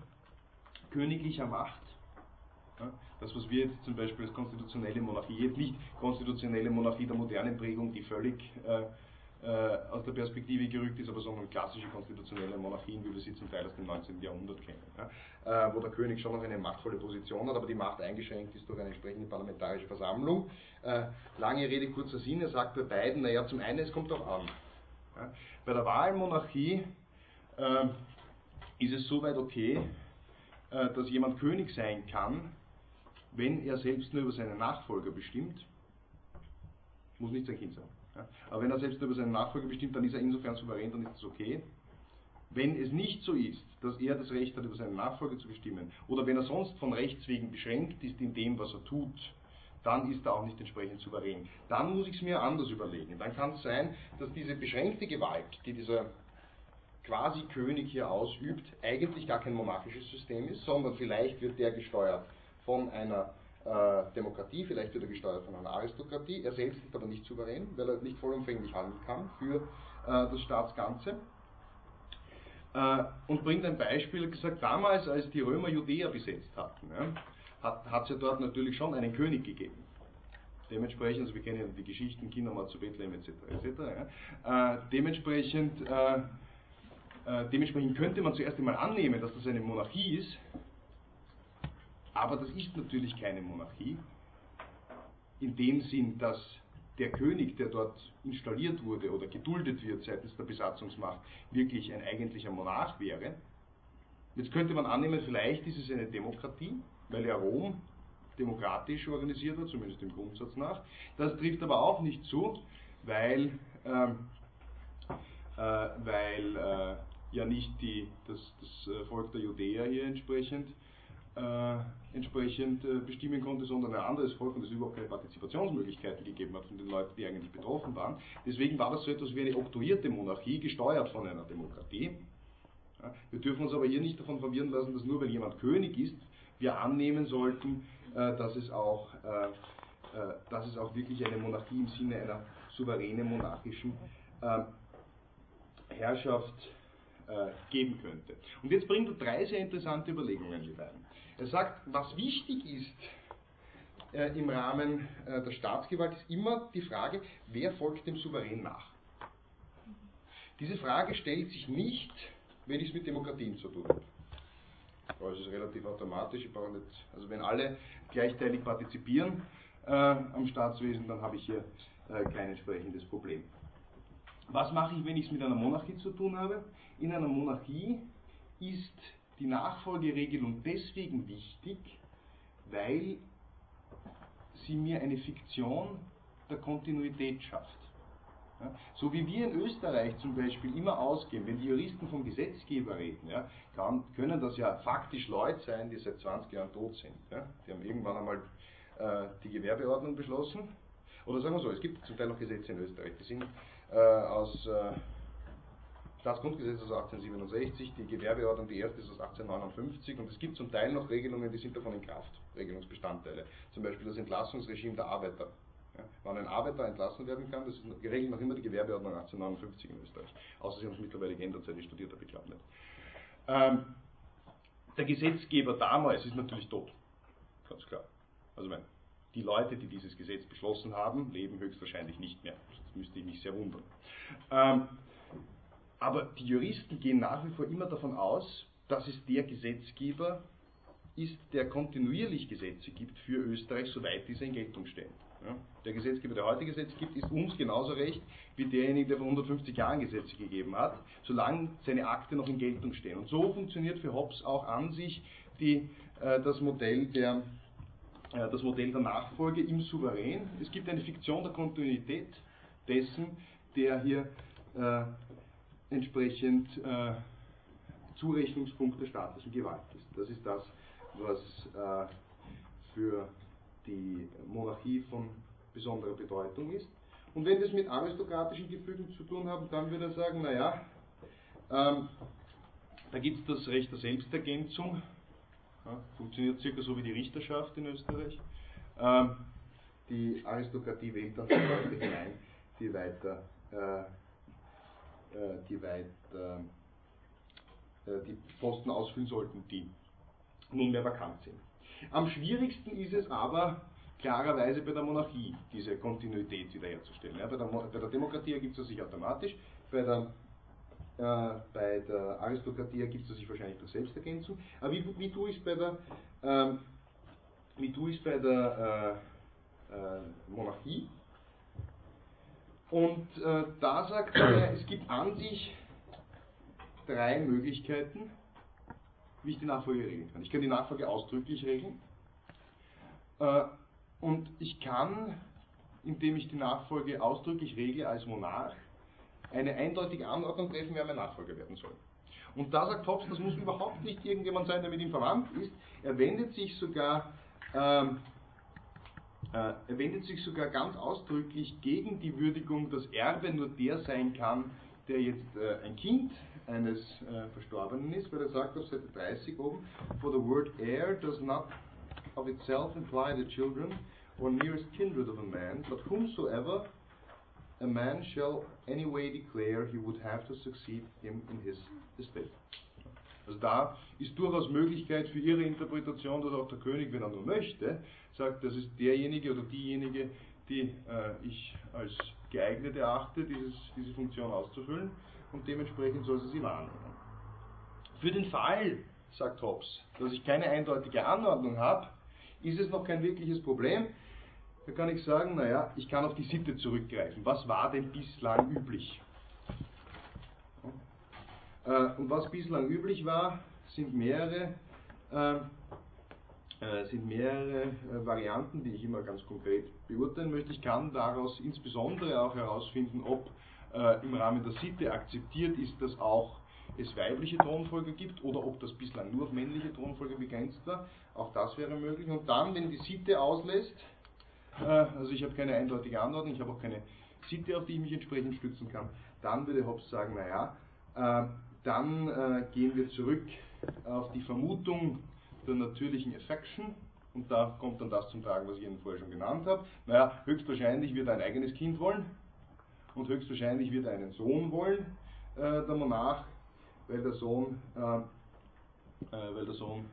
königlicher Macht. Das, was wir jetzt zum Beispiel als konstitutionelle Monarchie, jetzt nicht konstitutionelle Monarchie der modernen Prägung, die völlig äh, aus der Perspektive gerückt ist, aber sondern klassische konstitutionelle Monarchien, wie wir sie zum Teil aus dem 19. Jahrhundert kennen, ja, äh, wo der König schon noch eine machtvolle Position hat, aber die Macht eingeschränkt ist durch eine entsprechende parlamentarische Versammlung. Äh, lange Rede, kurzer Sinn, er sagt bei beiden, naja, zum einen, es kommt auch an. Ja, bei der Wahlmonarchie äh, ist es soweit okay, äh, dass jemand König sein kann, wenn er selbst nur über seinen Nachfolger bestimmt, muss nicht sein Kind sein. Aber wenn er selbst über seinen Nachfolger bestimmt, dann ist er insofern souverän, dann ist das okay. Wenn es nicht so ist, dass er das Recht hat, über seinen Nachfolger zu bestimmen, oder wenn er sonst von Rechts wegen beschränkt ist in dem, was er tut, dann ist er auch nicht entsprechend souverän. Dann muss ich es mir anders überlegen. Dann kann es sein, dass diese beschränkte Gewalt, die dieser quasi König hier ausübt, eigentlich gar kein monarchisches System ist, sondern vielleicht wird der gesteuert von einer Demokratie, vielleicht wird er gesteuert von einer Aristokratie. Er selbst ist aber nicht souverän, weil er nicht vollumfänglich handeln kann für äh, das Staatsganze. Äh, und bringt ein Beispiel, gesagt, damals, als die Römer Judäa besetzt hatten, hat es ja dort natürlich schon einen König gegeben. Dementsprechend, also wir kennen ja die Geschichten, Kindermord zu Bethlehem etc. etc. Ja. Äh, dementsprechend, äh, äh, dementsprechend könnte man zuerst einmal annehmen, dass das eine Monarchie ist, aber das ist natürlich keine Monarchie, in dem Sinn, dass der König, der dort installiert wurde oder geduldet wird seitens der Besatzungsmacht, wirklich ein eigentlicher Monarch wäre. Jetzt könnte man annehmen, vielleicht ist es eine Demokratie, weil ja Rom demokratisch organisiert war, zumindest im Grundsatz nach. Das trifft aber auch nicht zu, weil, ähm, äh, weil äh, ja nicht die, das, das äh, Volk der Judäer hier entsprechend äh, entsprechend äh, bestimmen konnte, sondern ein anderes Volk und es überhaupt keine Partizipationsmöglichkeiten gegeben hat von den Leuten, die eigentlich betroffen waren. Deswegen war das so etwas wie eine oktroyierte Monarchie, gesteuert von einer Demokratie. Ja, wir dürfen uns aber hier nicht davon verwirren lassen, dass nur weil jemand König ist, wir annehmen sollten, äh, dass, es auch, äh, äh, dass es auch wirklich eine Monarchie im Sinne einer souveränen monarchischen ähm, Herrschaft äh, geben könnte. Und jetzt bringt er drei sehr interessante Überlegungen mit ein. Er sagt, was wichtig ist äh, im Rahmen äh, der Staatsgewalt, ist immer die Frage, wer folgt dem Souverän nach. Diese Frage stellt sich nicht, wenn ich es mit Demokratien zu tun habe. Das ist relativ automatisch. Ich brauche nicht, also wenn alle gleichteilig partizipieren äh, am Staatswesen, dann habe ich hier äh, kein entsprechendes Problem. Was mache ich, wenn ich es mit einer Monarchie zu tun habe? In einer Monarchie ist die Nachfolgeregelung deswegen wichtig, weil sie mir eine Fiktion der Kontinuität schafft. Ja, so wie wir in Österreich zum Beispiel immer ausgehen, wenn die Juristen vom Gesetzgeber reden, ja, kann, können das ja faktisch Leute sein, die seit 20 Jahren tot sind. Ja. Die haben irgendwann einmal äh, die Gewerbeordnung beschlossen. Oder sagen wir so, es gibt zum Teil noch Gesetze in Österreich, die sind äh, aus äh, Staatsgrundgesetz aus 1867, die Gewerbeordnung, die erste ist aus 1859 und es gibt zum Teil noch Regelungen, die sind davon in Kraft, Regelungsbestandteile. Zum Beispiel das Entlassungsregime der Arbeiter. Ja, wann ein Arbeiter entlassen werden kann, das ist geregelt noch immer die Gewerbeordnung 1859 in Österreich. Außer sie haben es mittlerweile geändert, seit ich studiert habe, ich glaube nicht. Ähm, der Gesetzgeber damals ist natürlich tot, ganz klar. Also mein, die Leute, die dieses Gesetz beschlossen haben, leben höchstwahrscheinlich nicht mehr. Das müsste ich mich sehr wundern. Ähm, aber die Juristen gehen nach wie vor immer davon aus, dass es der Gesetzgeber ist, der kontinuierlich Gesetze gibt für Österreich, soweit diese in Geltung stehen. Ja? Der Gesetzgeber, der heute Gesetze gibt, ist uns genauso recht wie derjenige, der vor 150 Jahren Gesetze gegeben hat, solange seine Akte noch in Geltung stehen. Und so funktioniert für Hobbes auch an sich die, äh, das, Modell der, äh, das Modell der Nachfolge im Souverän. Es gibt eine Fiktion der Kontinuität dessen, der hier äh, entsprechend äh, Zurechnungspunkt der staatlichen Gewalt ist. Das ist das, was äh, für die Monarchie von besonderer Bedeutung ist. Und wenn es mit aristokratischen Gefügen zu tun haben, dann würde er sagen, naja, ähm, da gibt es das Recht der Selbstergänzung, ja, funktioniert circa so wie die Richterschaft in Österreich. Ähm, die Aristokratie wählt dann Leute hinein, die weiter äh, die weit äh, äh, die Posten ausfüllen sollten, die nunmehr vakant sind. Am schwierigsten ist es aber klarerweise bei der Monarchie, diese Kontinuität wiederherzustellen. Ja, bei, der, bei der Demokratie ergibt es sich automatisch, bei der, äh, bei der Aristokratie ergibt es sich wahrscheinlich durch Selbstergänzung. Aber wie, wie tue ich es bei der, ähm, wie tue bei der äh, äh, Monarchie? Und äh, da sagt er, es gibt an sich drei Möglichkeiten, wie ich die Nachfolge regeln kann. Ich kann die Nachfolge ausdrücklich regeln. Äh, und ich kann, indem ich die Nachfolge ausdrücklich regle als Monarch, eine eindeutige Anordnung treffen, wer mein Nachfolger werden soll. Und da sagt Hobbes, das muss überhaupt nicht irgendjemand sein, der mit ihm verwandt ist. Er wendet sich sogar ähm, äh, er wendet sich sogar ganz ausdrücklich gegen die Würdigung, dass Erbe nur der sein kann, der jetzt äh, ein Kind eines äh, Verstorbenen ist, weil er sagt auf Seite 30 oben, for the word heir does not of itself imply the children or nearest kindred of a man, but whomsoever a man shall anyway declare he would have to succeed him in his estate. Also da ist durchaus Möglichkeit für Ihre Interpretation, dass auch der König, wenn er nur möchte, sagt, das ist derjenige oder diejenige, die äh, ich als geeignet erachte, dieses, diese Funktion auszufüllen und dementsprechend soll sie sie wahrnehmen. Für den Fall, sagt Hobbes, dass ich keine eindeutige Anordnung habe, ist es noch kein wirkliches Problem. da kann ich sagen, naja, ich kann auf die Sitte zurückgreifen. Was war denn bislang üblich? Äh, und was bislang üblich war, sind mehrere, äh, äh, sind mehrere äh, Varianten, die ich immer ganz konkret beurteilen möchte. Ich kann daraus insbesondere auch herausfinden, ob äh, im Rahmen der Sitte akzeptiert ist, dass auch es weibliche Thronfolger gibt oder ob das bislang nur auf männliche Thronfolger begrenzt war. Auch das wäre möglich. Und dann, wenn die Sitte auslässt, äh, also ich habe keine eindeutige Antwort, ich habe auch keine Sitte, auf die ich mich entsprechend stützen kann, dann würde Hobbes sagen, naja, dann äh, gehen wir zurück auf die Vermutung der natürlichen Affection. Und da kommt dann das zum Tragen, was ich Ihnen vorher schon genannt habe. Naja, höchstwahrscheinlich wird er ein eigenes Kind wollen und höchstwahrscheinlich wird er einen Sohn wollen, äh, der Monarch, weil der Sohn, äh, äh, weil der Sohn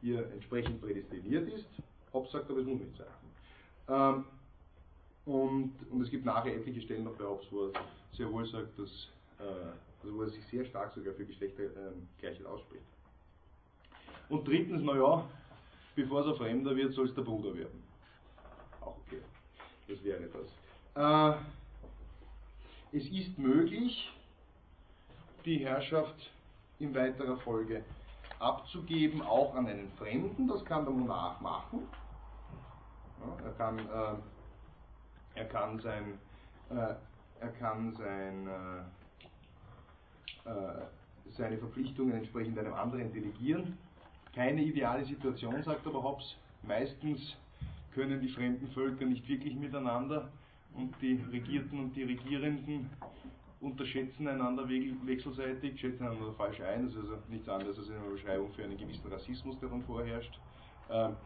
hier entsprechend prädestiniert ist. Hobbes sagt aber, es muss nicht sein. Ähm, und, und es gibt nachher etliche Stellen noch bei Hobbes, wo er sehr wohl sagt, dass, äh, also wo er sich sehr stark sogar für Geschlechtergleichheit ähm, ausspricht. Und drittens, naja, bevor es ein Fremder wird, soll es der Bruder werden. Auch okay. Das wäre das. Äh, es ist möglich, die Herrschaft in weiterer Folge abzugeben, auch an einen Fremden. Das kann der Monarch machen. Ja, er, kann, äh, er kann sein, äh, er kann sein, äh, seine Verpflichtungen entsprechend einem anderen delegieren. Keine ideale Situation, sagt aber Hobbes. Meistens können die fremden Völker nicht wirklich miteinander und die Regierten und die Regierenden unterschätzen einander wechselseitig, schätzen einander falsch ein. Das ist also nichts anderes als eine Beschreibung für einen gewissen Rassismus, der dann vorherrscht. Ähm,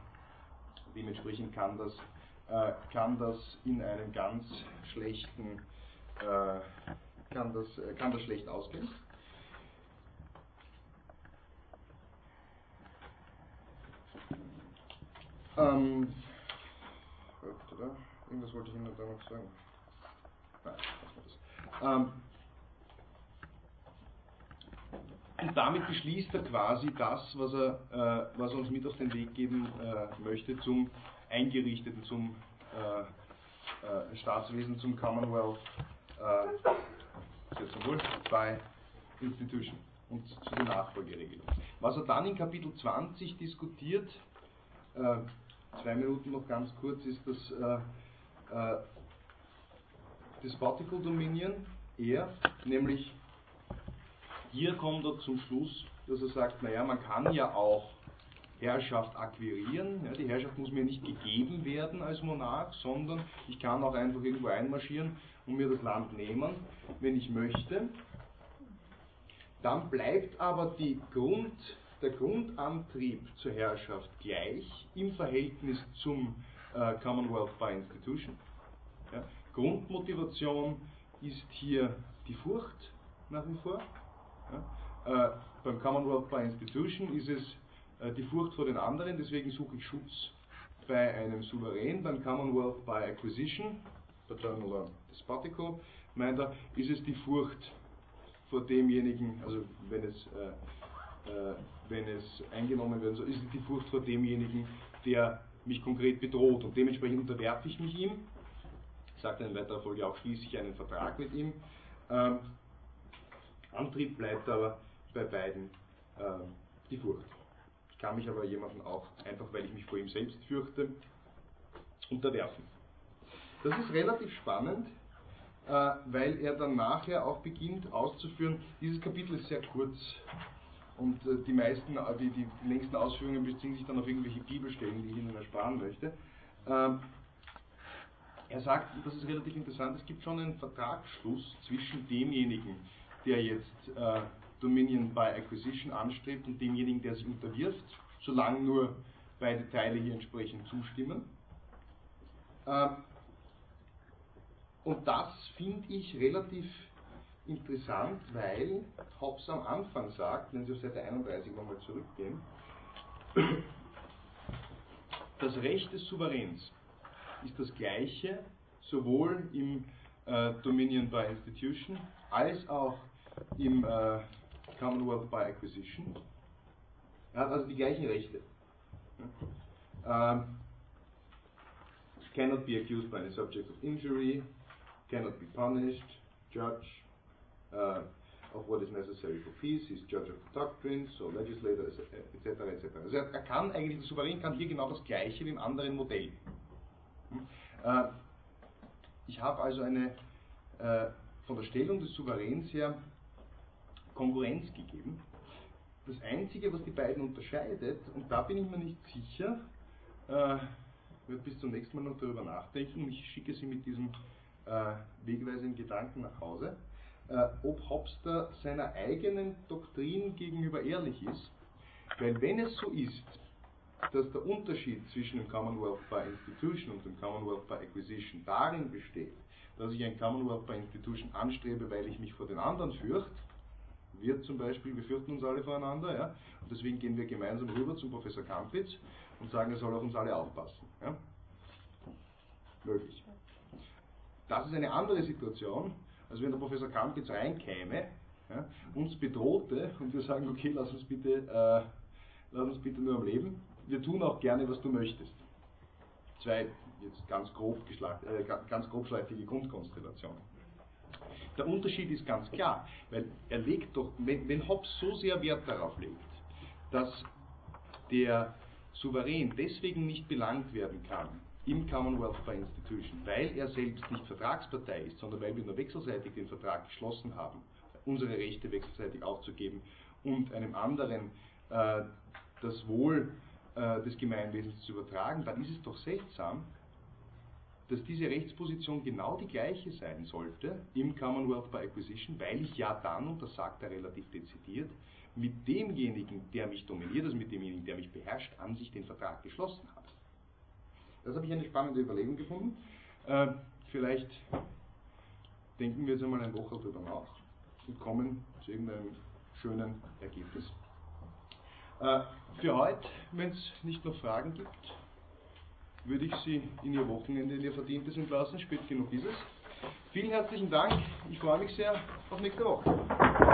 dementsprechend kann das, äh, kann das in einem ganz schlechten, äh, kann, das, äh, kann das schlecht ausgehen. Ähm, irgendwas wollte ich Ihnen da noch sagen. Ähm, und damit beschließt er quasi das, was er, äh, was er uns mit auf den Weg geben äh, möchte zum Eingerichteten, zum äh, äh Staatswesen, zum Commonwealth, äh, wohl, bei Institution und zu den Nachfolgeregelungen. Was er dann in Kapitel 20 diskutiert, äh, zwei Minuten noch ganz kurz, ist das äh, Despotical Dominion, er, nämlich hier kommt er zum Schluss, dass er sagt, naja, man kann ja auch Herrschaft akquirieren. Ja, die Herrschaft muss mir nicht gegeben werden als Monarch, sondern ich kann auch einfach irgendwo einmarschieren und mir das Land nehmen, wenn ich möchte. Dann bleibt aber Grund, der Grundantrieb zur Herrschaft gleich im Verhältnis zum äh, Commonwealth by Institution. Ja. Grundmotivation ist hier die Furcht nach wie vor. Ja. Äh, beim Commonwealth by Institution ist es äh, die Furcht vor den anderen, deswegen suche ich Schutz bei einem Souverän. Beim Commonwealth by Acquisition, Paternal oder Despotical, meint er, ist es die Furcht vor demjenigen, also wenn es, äh, äh, wenn es eingenommen werden soll, ist die Furcht vor demjenigen, der mich konkret bedroht und dementsprechend unterwerfe ich mich ihm. Sagt in weiterer Folge auch, schließe ich einen Vertrag mit ihm. Ähm, Antrieb bleibt aber bei beiden äh, die Furcht. Ich kann mich aber jemandem auch, einfach weil ich mich vor ihm selbst fürchte, unterwerfen. Das ist relativ spannend, äh, weil er dann nachher auch beginnt auszuführen, dieses Kapitel ist sehr kurz, und äh, die meisten, äh, die, die, längsten Ausführungen beziehen sich dann auf irgendwelche Bibelstellen, die ich Ihnen ersparen möchte. Ähm, er sagt, das ist relativ interessant, es gibt schon einen Vertragsschluss zwischen demjenigen, der jetzt äh, Dominion by Acquisition anstrebt und demjenigen, der sich unterwirft, solange nur beide Teile hier entsprechend zustimmen. Ähm, und das finde ich relativ interessant, weil Hobbes am Anfang sagt, wenn Sie auf Seite 31 nochmal zurückgehen, das Recht des Souveräns ist das gleiche, sowohl im äh, Dominion by Institution als auch im äh, Commonwealth by Acquisition. Er hat also die gleichen Rechte. Ähm, cannot be accused by any subject of injury, cannot be punished, judge uh, of what is necessary for peace, is judge of the doctrines, so legislator, etc. etc. Also er kann eigentlich, der Souverän kann hier genau das Gleiche wie im anderen Modell. Hm? Äh, ich habe also eine äh, von der Stellung des Souveräns her Konkurrenz gegeben. Das Einzige, was die beiden unterscheidet, und da bin ich mir nicht sicher, äh, werde bis zum nächsten Mal noch darüber nachdenken, ich schicke Sie mit diesem äh, wegweisenden Gedanken nach Hause, ob Hobbes da seiner eigenen Doktrin gegenüber ehrlich ist. Weil wenn es so ist, dass der Unterschied zwischen dem Commonwealth by Institution und dem Commonwealth by Acquisition darin besteht, dass ich ein Commonwealth by Institution anstrebe, weil ich mich vor den anderen fürchte, wir zum Beispiel, wir fürchten uns alle voreinander, ja, und deswegen gehen wir gemeinsam rüber zum Professor Kampitz und sagen, er soll auf uns alle aufpassen. Ja. Möglich. Das ist eine andere Situation, als wenn der Professor Kampitz reinkäme, ja, uns bedrohte und wir sagen, okay, lass uns bitte, äh, lass uns bitte nur am Leben. Wir tun auch gerne, was du möchtest. Zwei jetzt ganz grob äh, ganz grobschlächtige Grundkonstellationen. Der Unterschied ist ganz klar, weil er legt doch, wenn, wenn Hobbes so sehr Wert darauf legt, dass der Souverän deswegen nicht belangt werden kann im Commonwealth by Institution, weil er selbst nicht Vertragspartei ist, sondern weil wir nur wechselseitig den Vertrag geschlossen haben, unsere Rechte wechselseitig aufzugeben und einem anderen äh, das Wohl äh, des Gemeinwesens zu übertragen, dann ist es doch seltsam, dass diese Rechtsposition genau die gleiche sein sollte im Commonwealth by Acquisition, weil ich ja dann, und das sagt er relativ dezidiert, mit demjenigen, der mich dominiert, also mit demjenigen, der mich beherrscht, an sich den Vertrag geschlossen habe. Das habe ich eine spannende Überlegung gefunden. Äh, vielleicht denken wir jetzt einmal eine Woche darüber nach und kommen zu irgendeinem schönen Ergebnis. Äh, für heute, wenn es nicht noch Fragen gibt, würde ich Sie in Ihr Wochenende, in Ihr verdientes entlassen. Spät genug ist es. Vielen herzlichen Dank. Ich freue mich sehr auf nächste Woche.